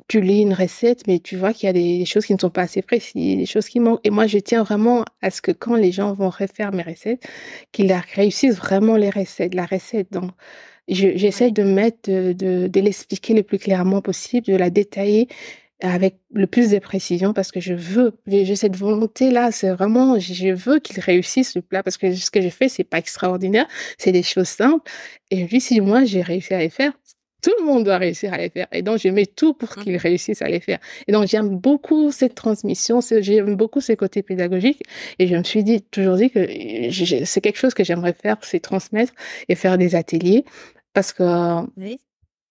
tu lis une recette, mais tu vois qu'il y a des choses qui ne sont pas assez précises, des choses qui manquent. Et moi, je tiens vraiment à ce que quand les gens vont refaire mes recettes, qu'ils réussissent vraiment les recettes, la recette. Donc, j'essaie de mettre, de, de, de l'expliquer le plus clairement possible, de la détailler avec le plus de précision parce que je veux, j'ai cette volonté-là, c'est vraiment, je veux qu'ils réussissent le plat parce que ce que j'ai fait, c'est pas extraordinaire, c'est des choses simples. Et puis, si moi, j'ai réussi à les faire, tout le monde doit réussir à les faire. Et donc, je mets tout pour Mhm. qu'ils réussissent à les faire. Et donc, j'aime beaucoup cette transmission, j'aime beaucoup ce côté pédagogique. Et je me suis dit, toujours dit que euh, c'est quelque chose que j'aimerais faire, c'est transmettre et faire des ateliers. Parce que Oui.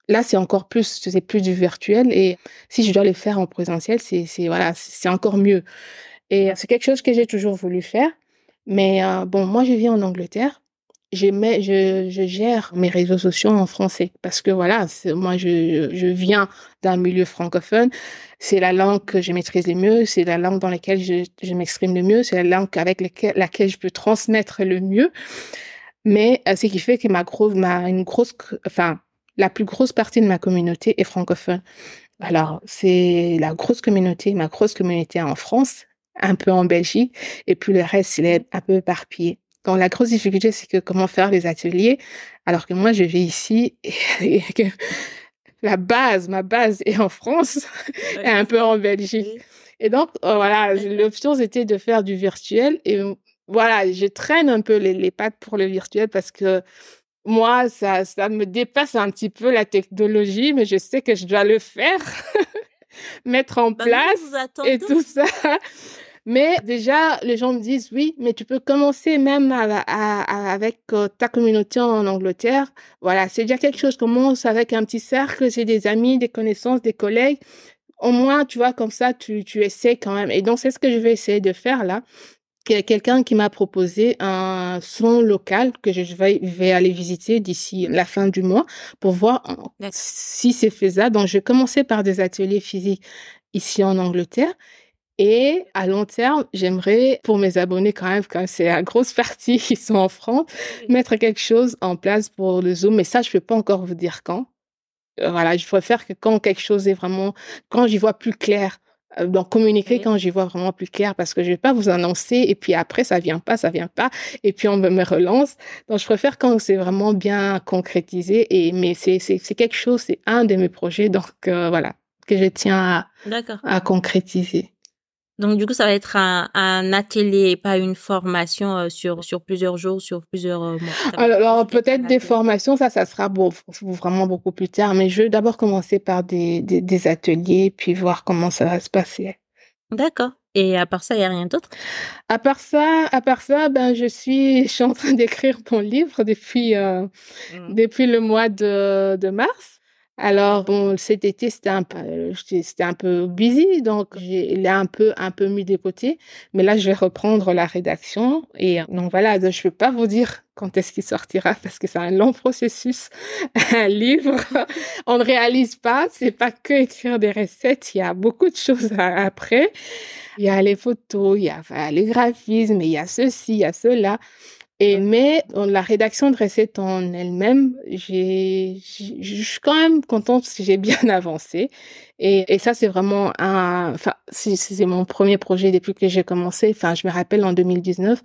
là, c'est encore plus, c'est plus du virtuel. Et si je dois le faire en présentiel, c'est, voilà, c'est encore mieux. Et c'est quelque chose que j'ai toujours voulu faire. Mais euh, bon, moi, je vis en Angleterre. Je, je, je gère mes réseaux sociaux en français parce que voilà, moi, je, je viens d'un milieu francophone. C'est la langue que je maîtrise le mieux, c'est la langue dans laquelle je, je m'exprime le mieux, c'est la langue avec laquelle, laquelle je peux transmettre le mieux. Mais euh, ce qui fait que ma grosse, ma, une grosse, enfin, la plus grosse partie de ma communauté est francophone. Alors, c'est la grosse communauté, ma grosse communauté en France, un peu en Belgique, et puis le reste, il est un peu éparpillé. Donc, la grosse difficulté, c'est que comment faire les ateliers, alors que moi, je vis ici et, et que la base, ma base est en France et un peu en Belgique. Et donc, euh, voilà, l'option, c'était de faire du virtuel. Et voilà, je traîne un peu les, les pattes pour le virtuel parce que moi, ça, ça me dépasse un petit peu la technologie, mais je sais que je dois le faire, mettre en Bah, place et tout ça. Mais déjà, les gens me disent oui, mais tu peux commencer même à- à- à- avec euh, ta communauté en Angleterre. Voilà, c'est déjà quelque chose. Commence avec un petit cercle, j'ai des amis, des connaissances, des collègues. Au moins, tu vois, comme ça, tu, tu essaies quand même. Et donc, c'est ce que je vais essayer de faire là. Quelqu'un qui m'a proposé un son local que je vais, vais aller visiter d'ici la fin du mois pour voir si c'est faisable. Donc, je commencer par des ateliers physiques ici en Angleterre. Et à long terme, j'aimerais, pour mes abonnés quand même, quand c'est la grosse partie qui sont en France, mettre quelque chose en place pour le Zoom. Mais ça, je peux pas encore vous dire quand. Euh, Voilà, je préfère que quand quelque chose est vraiment, quand j'y vois plus clair, donc communiquer Oui. quand j'y vois vraiment plus clair, parce que je vais pas vous annoncer et puis après ça vient pas, ça vient pas, et puis on me, relance. Donc je préfère quand c'est vraiment bien concrétisé. Et mais c'est c'est c'est quelque chose, c'est un de mes projets, donc euh, voilà que je tiens à, à concrétiser. Donc du coup, ça va être un, un atelier et pas une formation euh, sur sur plusieurs jours, sur plusieurs euh, mois. Alors, peut-être des formations, ça, ça sera beau, vraiment beaucoup plus tard, mais je vais d'abord commencer par des, des, des ateliers, puis voir comment ça va se passer. D'accord. Et à part ça, il y a rien d'autre? À part ça, à part ça, ben, je suis, je suis en train d'écrire mon livre depuis, euh, Mm. depuis le mois de, de mars. Alors cet été c'était un peu, c'était un peu busy, donc j'ai un peu un peu mis de côté. Mais là, je vais reprendre la rédaction et donc voilà, je peux pas vous dire quand est-ce qu'il sortira parce que c'est un long processus, un livre. On ne réalise pas, c'est pas que écrire des recettes, il y a beaucoup de choses après. Il y a les photos, il y a les graphismes, il y a ceci, il y a cela. Et mais dans la rédaction de recettes en elle-même, j'ai, je suis quand même contente si j'ai bien avancé. Et, ça, c'est vraiment un, enfin, c'est mon premier projet depuis que j'ai commencé. Enfin, je me rappelle en 2019,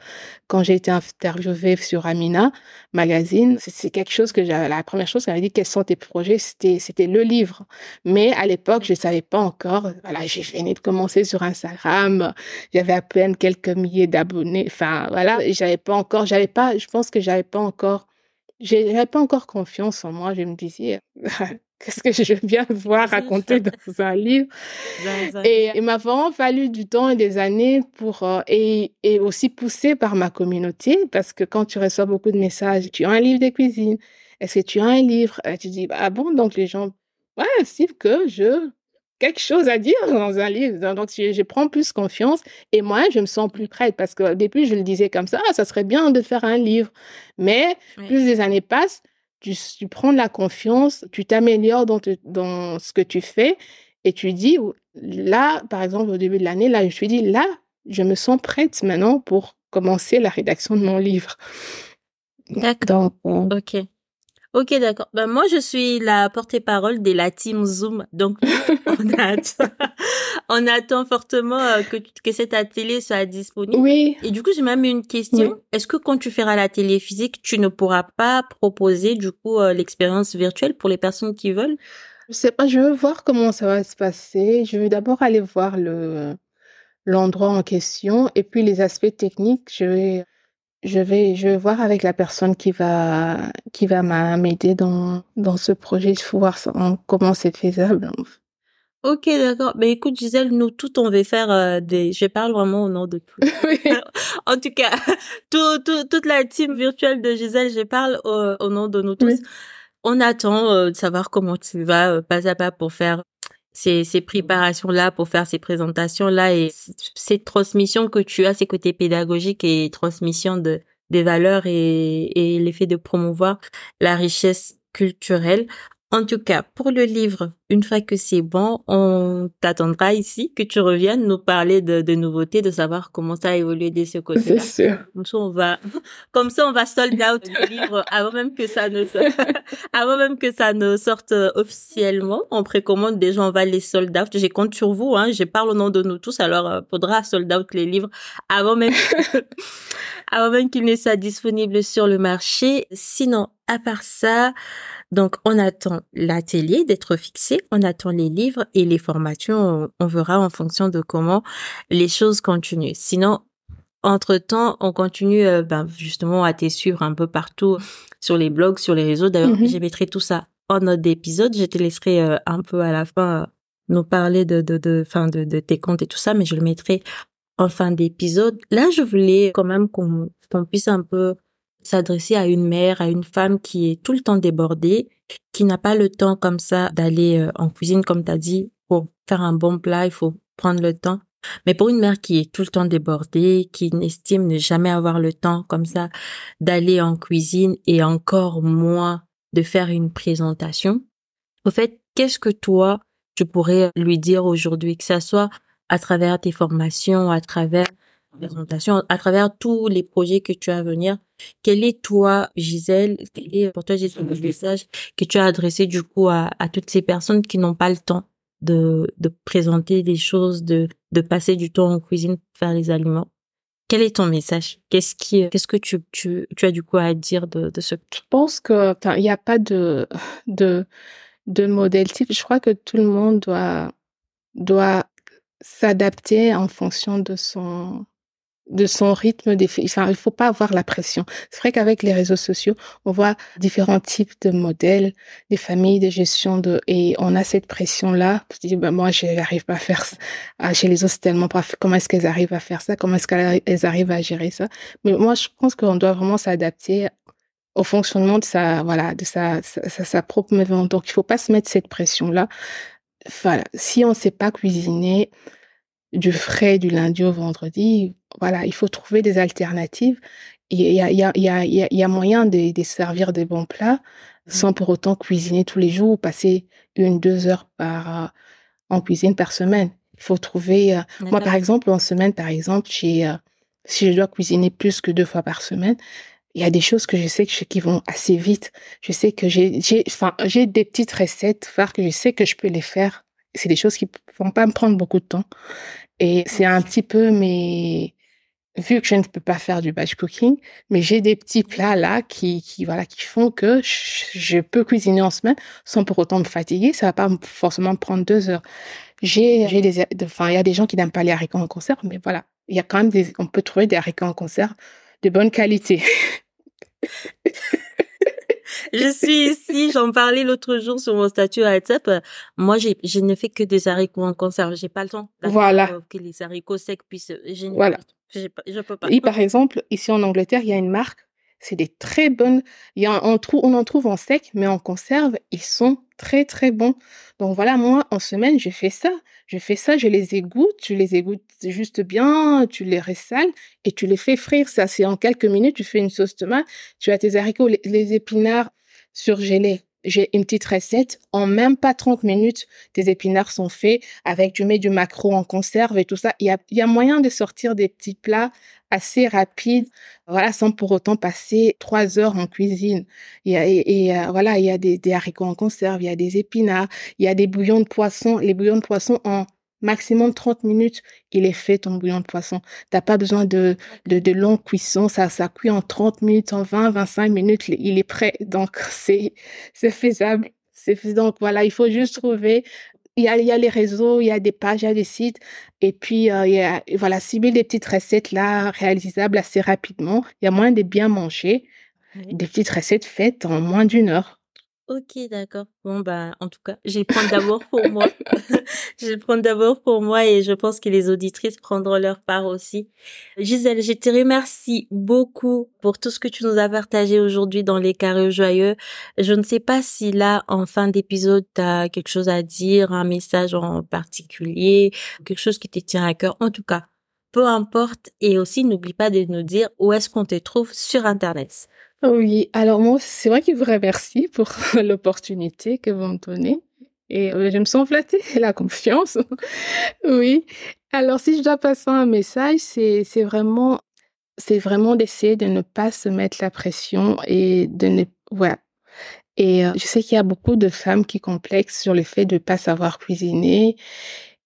quand j'ai été interviewée sur Amina Magazine, c'est quelque chose que la première chose qu'elle m'a dit, quels sont tes projets? C'était, c'était le livre. Mais à l'époque, je savais pas encore. Voilà, j'ai fini de commencer sur Instagram. J'avais à peine quelques milliers d'abonnés. Enfin, voilà, j'avais pas encore, j'avais pas, je pense que j'avais pas encore, j'avais pas encore confiance en moi. Je me disais, qu'est-ce que je viens de voir raconter dans un livre. Et il m'a vraiment fallu du temps et des années pour euh, et, et aussi poussé par ma communauté parce que quand tu reçois beaucoup de messages, tu as un livre de cuisine, est-ce que tu as un livre? Tu dis ah bon donc les gens ouais c'est que je quelque chose à dire dans un livre. Donc, je, je, prends plus confiance et moi, je me sens plus prête parce qu'au début, je le disais comme ça, ah, ça serait bien de faire un livre. Mais plus les années passent, tu, tu prends de la confiance, tu t'améliores dans, dans ce que tu fais et tu dis, là, par exemple, au début de l'année, là, je me suis dit, là, je me sens prête maintenant pour commencer la rédaction de mon livre. D'accord. Ok. Ok, d'accord. Ben, moi, je suis la porte-parole de la team Zoom. Donc, on attend, on attend fortement euh, que, que cet atelier soit disponible. Oui. Et du coup, j'ai même une question. Est-ce que quand tu feras l'atelier physique, tu ne pourras pas proposer, du coup, euh, l'expérience virtuelle pour les personnes qui veulent? Je sais pas, je veux voir comment ça va se passer. Je veux d'abord aller voir le, l'endroit en question et puis les aspects techniques, je vais je vais, je vais voir avec la personne qui va, qui va m'aider dans, dans ce projet. Il faut voir comment c'est faisable. Ok, d'accord. Mais écoute, Gisèle, nous tout, on va faire euh, des. Je parle vraiment au nom de tout. en tout cas, tout, tout, toute la team virtuelle de Gisèle, je parle au, au nom de nous tous. On attend euh, de savoir comment tu vas euh, pas à pas pour faire ces, préparations-là pour faire ces présentations-là et cette transmission que tu as, ces côtés pédagogiques et transmission de des valeurs et, et l'effet de promouvoir la richesse culturelle. En tout cas, pour le livre, une fois que c'est bon, on t'attendra ici, que tu reviennes nous parler de, de nouveautés, de savoir comment ça a évolué de ce côté-là. C'est sûr. Comme ça, on va, comme ça, on va sold out le livre avant même que ça ne, avant même que ça ne sorte officiellement. On précommande déjà, on va les sold out. J'ai compte sur vous, hein. Je parle au nom de nous tous, alors euh, faudra sold out les livres avant même, avant même qu'ils ne soient disponibles sur le marché. Sinon, à part ça, donc, on attend l'atelier d'être fixé, on attend les livres et les formations, on, verra en fonction de comment les choses continuent. Sinon, entre-temps, on continue euh, ben, justement à te suivre un peu partout sur les blogs, sur les réseaux. D'ailleurs, mm-hmm. je mettrai tout ça en note d'épisode. Je te laisserai euh, un peu à la fin euh, nous parler de de de, fin, de de tes comptes et tout ça, mais je le mettrai en fin d'épisode. Là, je voulais quand même qu'on qu'on puisse un peu s'adresser à une mère, à une femme qui est tout le temps débordée, qui n'a pas le temps comme ça d'aller euh, en cuisine, comme tu as dit, pour faire un bon plat, il faut prendre le temps. Mais pour une mère qui est tout le temps débordée, qui n'estime ne jamais avoir le temps comme ça d'aller en cuisine et encore moins de faire une présentation, au fait, qu'est-ce que toi, tu pourrais lui dire aujourd'hui, que ça soit à travers tes formations, à travers présentation, à travers tous les projets que tu as à venir. Quel est toi, Gisèle, quel est pour toi, Gisèle, le message que tu as adressé du coup à, à toutes ces personnes qui n'ont pas le temps de, de présenter des choses, de, de passer du temps en cuisine pour faire les aliments? Quel est ton message? Qu'est-ce qui, qu'est-ce que tu, tu, tu as du coup à dire de, de ce Je pense que, il n'y a pas de, de, de modèle type. Je crois que tout le monde doit, doit s'adapter en fonction de son, de son rythme. Des, enfin, il faut pas avoir la pression. C'est vrai qu'avec les réseaux sociaux, on voit différents types de modèles, des familles, de gestion de, et on a cette pression-là. Tu dis, ben, moi, j'arrive pas à faire ça. Ah, chez les autres, c'est tellement pas, comment est-ce qu'elles arrivent à faire ça? Comment est-ce qu'elles arrivent à gérer ça? Mais moi, je pense qu'on doit vraiment s'adapter au fonctionnement de sa, voilà, de sa, sa, sa propre maison. Donc, il faut pas se mettre cette pression-là. Voilà. Si on sait pas cuisiner du frais du lundi au vendredi, voilà, il faut trouver des alternatives. Il y a, il y a, il y a, il y a moyen de, de servir des bons plats sans pour autant cuisiner tous les jours ou passer une, deux heures par, euh, en cuisine par semaine. Il faut trouver, euh, moi, par exemple, en semaine, par exemple, j'ai, euh, si je dois cuisiner plus que deux fois par semaine, il y a des choses que je sais que qui vont assez vite. Je sais que j'ai, j'ai, enfin, j'ai des petites recettes phares que je sais que je peux les faire. C'est des choses qui vont pas me prendre beaucoup de temps. Et c'est un petit peu mes, vu que je ne peux pas faire du batch cooking, mais j'ai des petits plats là qui, qui voilà, qui font que je, peux cuisiner en semaine sans pour autant me fatiguer. Ça va pas forcément me prendre deux heures. J'ai, j'ai des, enfin, il y a des gens qui n'aiment pas les haricots en conserve, mais voilà, il y a quand même des, on peut trouver des haricots en conserve de bonne qualité. je suis ici, j'en parlais l'autre jour sur mon statut à WhatsApp. Moi, je ne fais que des haricots en conserve. J'ai pas le temps. Voilà. Que les haricots secs puissent. Voilà. Je, je peux pas. Et par exemple, ici en Angleterre, il y a une marque. C'est des très bonnes. A, on, on en trouve en sec, mais en conserve, ils sont très très bons. Donc voilà, moi en semaine, je fais ça. Je fais ça, je les égoutte, tu les égouttes juste bien, tu les ressales et tu les fais frire. Ça, c'est en quelques minutes, tu fais une sauce tomate, tu as tes haricots, les épinards surgelés j'ai une petite recette. En même pas 30 minutes, tes épinards sont faits avec du mets du macro en conserve et tout ça. Il y a, moyen de sortir des petits plats assez rapides, voilà, sans pour autant passer trois heures en cuisine. Il y a, et, euh, voilà, il y a des, des haricots en conserve, il y a des épinards, il y a des bouillons de poisson. Les bouillons de poisson en maximum 30 minutes, il est fait ton bouillon de poisson. T'as pas besoin de, de, de longue cuisson, ça, ça cuit en 30 minutes, en 20, 25 minutes, il est prêt. Donc, c'est, c'est faisable. C'est, donc, voilà, il faut juste trouver il y, a, il y a les réseaux, il y a des pages, il y a des sites. Et puis, euh, il y a, voilà, cibler des petites recettes là, réalisables assez rapidement. Il y a moyen de bien manger. Des petites recettes faites en moins d'une heure. Ok, d'accord. Bon, bah, en tout cas, je vais prendre d'abord pour moi. je vais prendre d'abord pour moi et je pense que les auditrices prendront leur part aussi. Gisèle, je te remercie beaucoup pour tout ce que tu nous as partagé aujourd'hui dans les carrés joyeux. Je ne sais pas si là, en fin d'épisode, tu quelque chose à dire, un message en particulier, quelque chose qui te tient à cœur. En tout cas, peu importe. Et aussi, n'oublie pas de nous dire où est-ce qu'on te trouve sur Internet. Oui, alors moi, c'est vrai qu'il vous remercie pour l'opportunité que vous me donnez. Et euh, je me sens flattée, la confiance. oui. Alors, si je dois passer un message, c'est, c'est vraiment, c'est vraiment d'essayer de ne pas se mettre la pression et de ne, voilà. Et euh, je sais qu'il y a beaucoup de femmes qui complexent sur le fait de ne pas savoir cuisiner.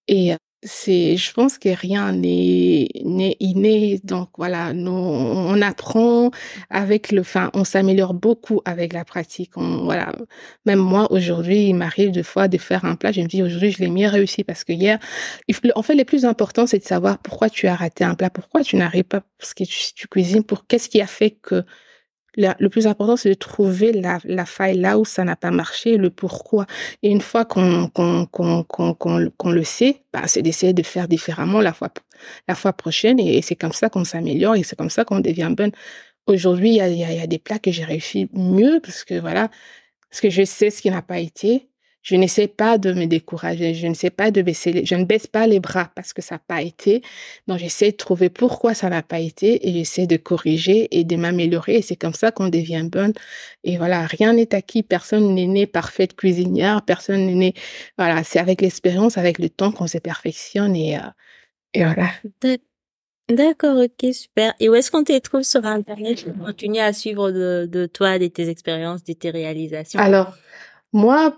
Et euh, c'est, je pense que rien n'est, inné. Donc voilà, on apprend avec le, enfin, on s'améliore beaucoup avec la pratique. Voilà, même moi aujourd'hui, il m'arrive de fois de faire un plat, je me dis aujourd'hui je l'ai mieux réussi parce que hier, en fait, le plus important c'est de savoir pourquoi tu as raté un plat, pourquoi tu n'arrives pas, parce que tu, tu cuisines, pour qu'est-ce qui a fait que le plus important, c'est de trouver la, faille là où ça n'a pas marché, le pourquoi. Et une fois qu'on le sait, bah, c'est d'essayer de faire différemment la fois la fois prochaine. Et, c'est comme ça qu'on s'améliore et c'est comme ça qu'on devient bonne. Aujourd'hui, il y a, y a des plats que j'ai réussi mieux parce que voilà, parce que je sais ce qui n'a pas été je n'essaie pas de me décourager, je ne sais pas de baisser, les, je ne baisse pas les bras parce que ça n'a pas été. Donc j'essaie de trouver pourquoi ça n'a pas été et j'essaie de corriger et de m'améliorer. Et c'est comme ça qu'on devient bonne. Et voilà, rien n'est acquis, personne n'est né parfaite cuisinière, personne n'est né. Voilà, c'est avec l'expérience, avec le temps qu'on se perfectionne et, euh, et voilà. D'accord, ok, super. Et où est-ce qu'on te trouve sur Internet? Pour continuer à suivre de, de toi, de tes expériences, de tes réalisations Alors, moi,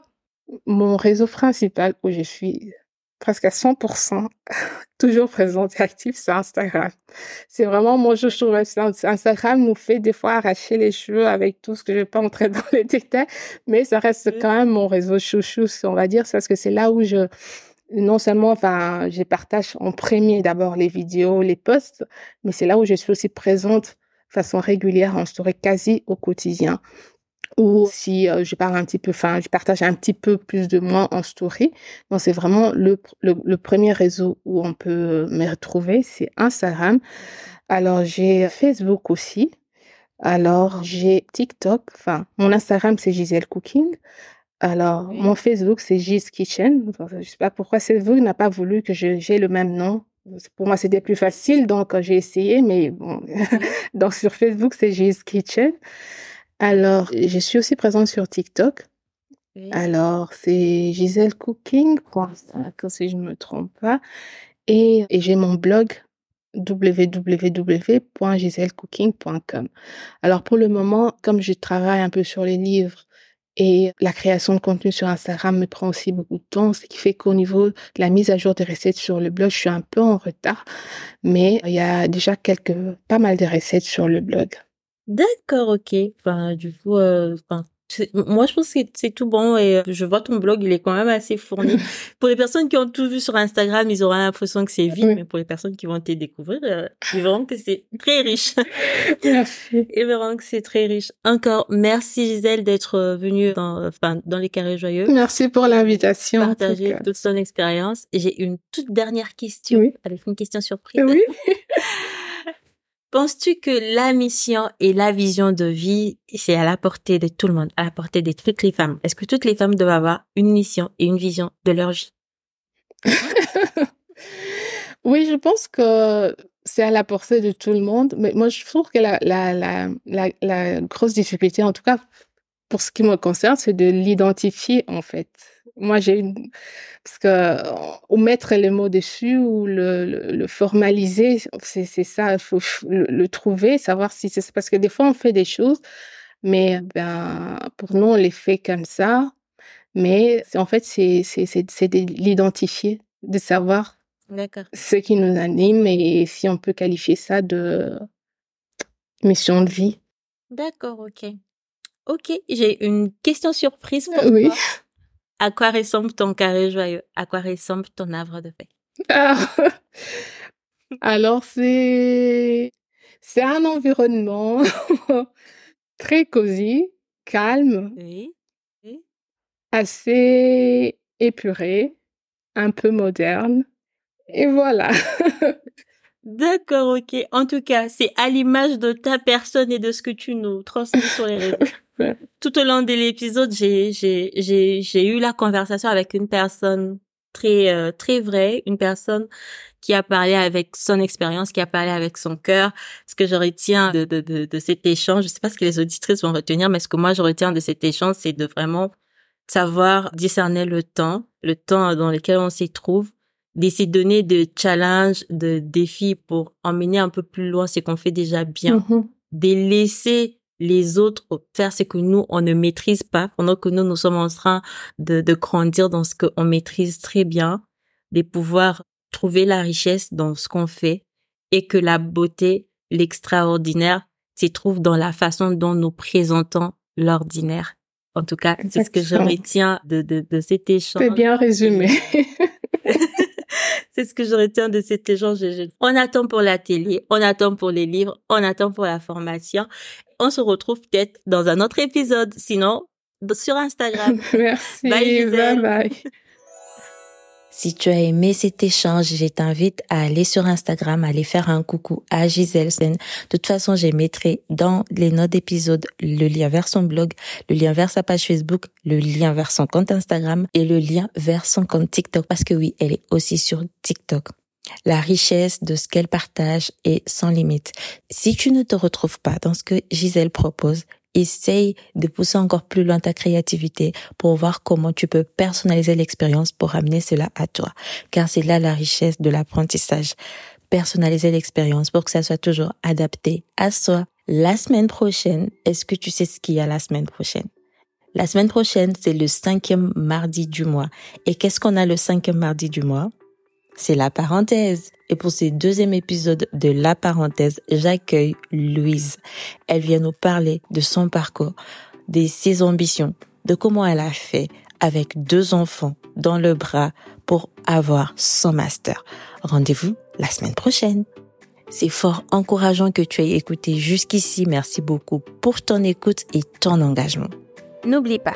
mon réseau principal où je suis presque à 100% toujours présente et active, c'est Instagram. C'est vraiment mon chouchou. Instagram nous fait des fois arracher les cheveux avec tout ce que je vais pas entrer dans les détails, mais ça reste quand même mon réseau chouchou, on va dire, parce que c'est là où je, non seulement, enfin, je partage en premier d'abord les vidéos, les posts, mais c'est là où je suis aussi présente de façon régulière en story quasi au quotidien ou si euh, je parle un petit peu, enfin, je partage un petit peu plus de moi en story. Donc, c'est vraiment le, le, premier réseau où on peut me retrouver, c'est Instagram. Alors, j'ai Facebook aussi. Alors, j'ai TikTok, enfin, mon Instagram, c'est Gisèle Cooking. Alors, mon Facebook, c'est Gis Kitchen. Je sais pas pourquoi Facebook n'a pas voulu que j'ai le même nom. Pour moi, c'était plus facile, donc j'ai essayé, mais bon. donc, sur Facebook, c'est Gis Kitchen. Alors, je suis aussi présente sur TikTok. Alors, c'est Gisèle Cooking, si je ne me trompe pas. Et, et j'ai mon blog www.gisellecooking.com. Alors pour le moment, comme je travaille un peu sur les livres et la création de contenu sur Instagram me prend aussi beaucoup de temps, ce qui fait qu'au niveau de la mise à jour des recettes sur le blog, je suis un peu en retard, mais il y a déjà quelques, pas mal de recettes sur le blog. D'accord, ok. Enfin, du coup, euh, enfin, moi, je pense que c'est tout bon et euh, je vois ton blog, il est quand même assez fourni. pour les personnes qui ont tout vu sur Instagram, ils auront l'impression que c'est vide, mais pour les personnes qui vont te découvrir, euh, ils verront que c'est très riche. Merci. Ils verront que c'est très riche. Encore, merci Gisèle d'être euh, venue dans, enfin, dans les carrés joyeux. Merci pour l'invitation. Partager toute ton expérience. J'ai une toute dernière question. Oui. Avec une question surprise. Oui. Penses-tu que la mission et la vision de vie, c'est à la portée de tout le monde, à la portée de toutes les femmes? Est-ce que toutes les femmes doivent avoir une mission et une vision de leur vie? Oui, je pense que c'est à la portée de tout le monde, mais moi je trouve que la, la, la, la, grosse difficulté, en tout cas pour ce qui me concerne, c'est de l'identifier en fait. Moi, j'ai une... Parce que ou mettre les mots dessus ou le, le, formaliser, c'est ça, il faut le, trouver, savoir si c'est... Parce que des fois, on fait des choses, mais ben, pour nous, on les fait comme ça. Mais en fait, c'est de l'identifier, de savoir ce qui nous anime et si on peut qualifier ça de mission de vie. D'accord, ok. Ok, j'ai une question surprise pour oui. toi. À quoi ressemble ton carré joyeux? À quoi ressemble ton havre de paix? Ah. Alors, c'est c'est un environnement très cosy, calme, oui. assez épuré, un peu moderne. Et voilà. D'accord, ok. En tout cas, c'est à l'image de ta personne et de ce que tu nous transmets sur les réseaux. Tout au long de l'épisode, j'ai j'ai j'ai j'ai eu la conversation avec une personne très euh, très vraie, une personne qui a parlé avec son expérience, qui a parlé avec son cœur. Ce que je retiens de, de, de, de cet échange, je sais pas ce que les auditrices vont retenir, mais ce que moi je retiens de cet échange, c'est de vraiment savoir discerner le temps, le temps dans lequel on s'y trouve, de donner de challenges, de défis pour emmener un peu plus loin ce qu'on fait déjà bien, mm-hmm. de laisser les autres faire ce que nous, on ne maîtrise pas, pendant que nous, nous sommes en train de, de grandir dans ce qu'on maîtrise très bien, de pouvoir trouver la richesse dans ce qu'on fait et que la beauté, l'extraordinaire, s'y trouve dans la façon dont nous présentons l'ordinaire. En tout cas, c'est ce que je retiens de, de, de cet échange. C'est bien résumé. c'est ce que je retiens de cet échange. On attend pour la télé, on attend pour les livres, on attend pour la formation on se retrouve peut-être dans un autre épisode. Sinon, sur Instagram. Merci. Bye, bye, bye. Si tu as aimé cet échange, je t'invite à aller sur Instagram, à aller faire un coucou à Gisèle Sen. De toute façon, je mettrai dans les notes d'épisode le lien vers son blog, le lien vers sa page Facebook, le lien vers son compte Instagram et le lien vers son compte TikTok parce que oui, elle est aussi sur TikTok. La richesse de ce qu'elle partage est sans limite. Si tu ne te retrouves pas dans ce que Gisèle propose, essaye de pousser encore plus loin ta créativité pour voir comment tu peux personnaliser l'expérience pour amener cela à toi. Car c'est là la richesse de l'apprentissage. Personnaliser l'expérience pour que ça soit toujours adapté à soi. La semaine prochaine, est-ce que tu sais ce qu'il y a la semaine prochaine? La semaine prochaine, c'est le cinquième mardi du mois. Et qu'est-ce qu'on a le cinquième mardi du mois? C'est la parenthèse. Et pour ce deuxième épisode de la parenthèse, j'accueille Louise. Elle vient nous parler de son parcours, de ses ambitions, de comment elle a fait avec deux enfants dans le bras pour avoir son master. Rendez-vous la semaine prochaine. C'est fort encourageant que tu aies écouté jusqu'ici. Merci beaucoup pour ton écoute et ton engagement. N'oublie pas,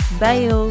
拜哟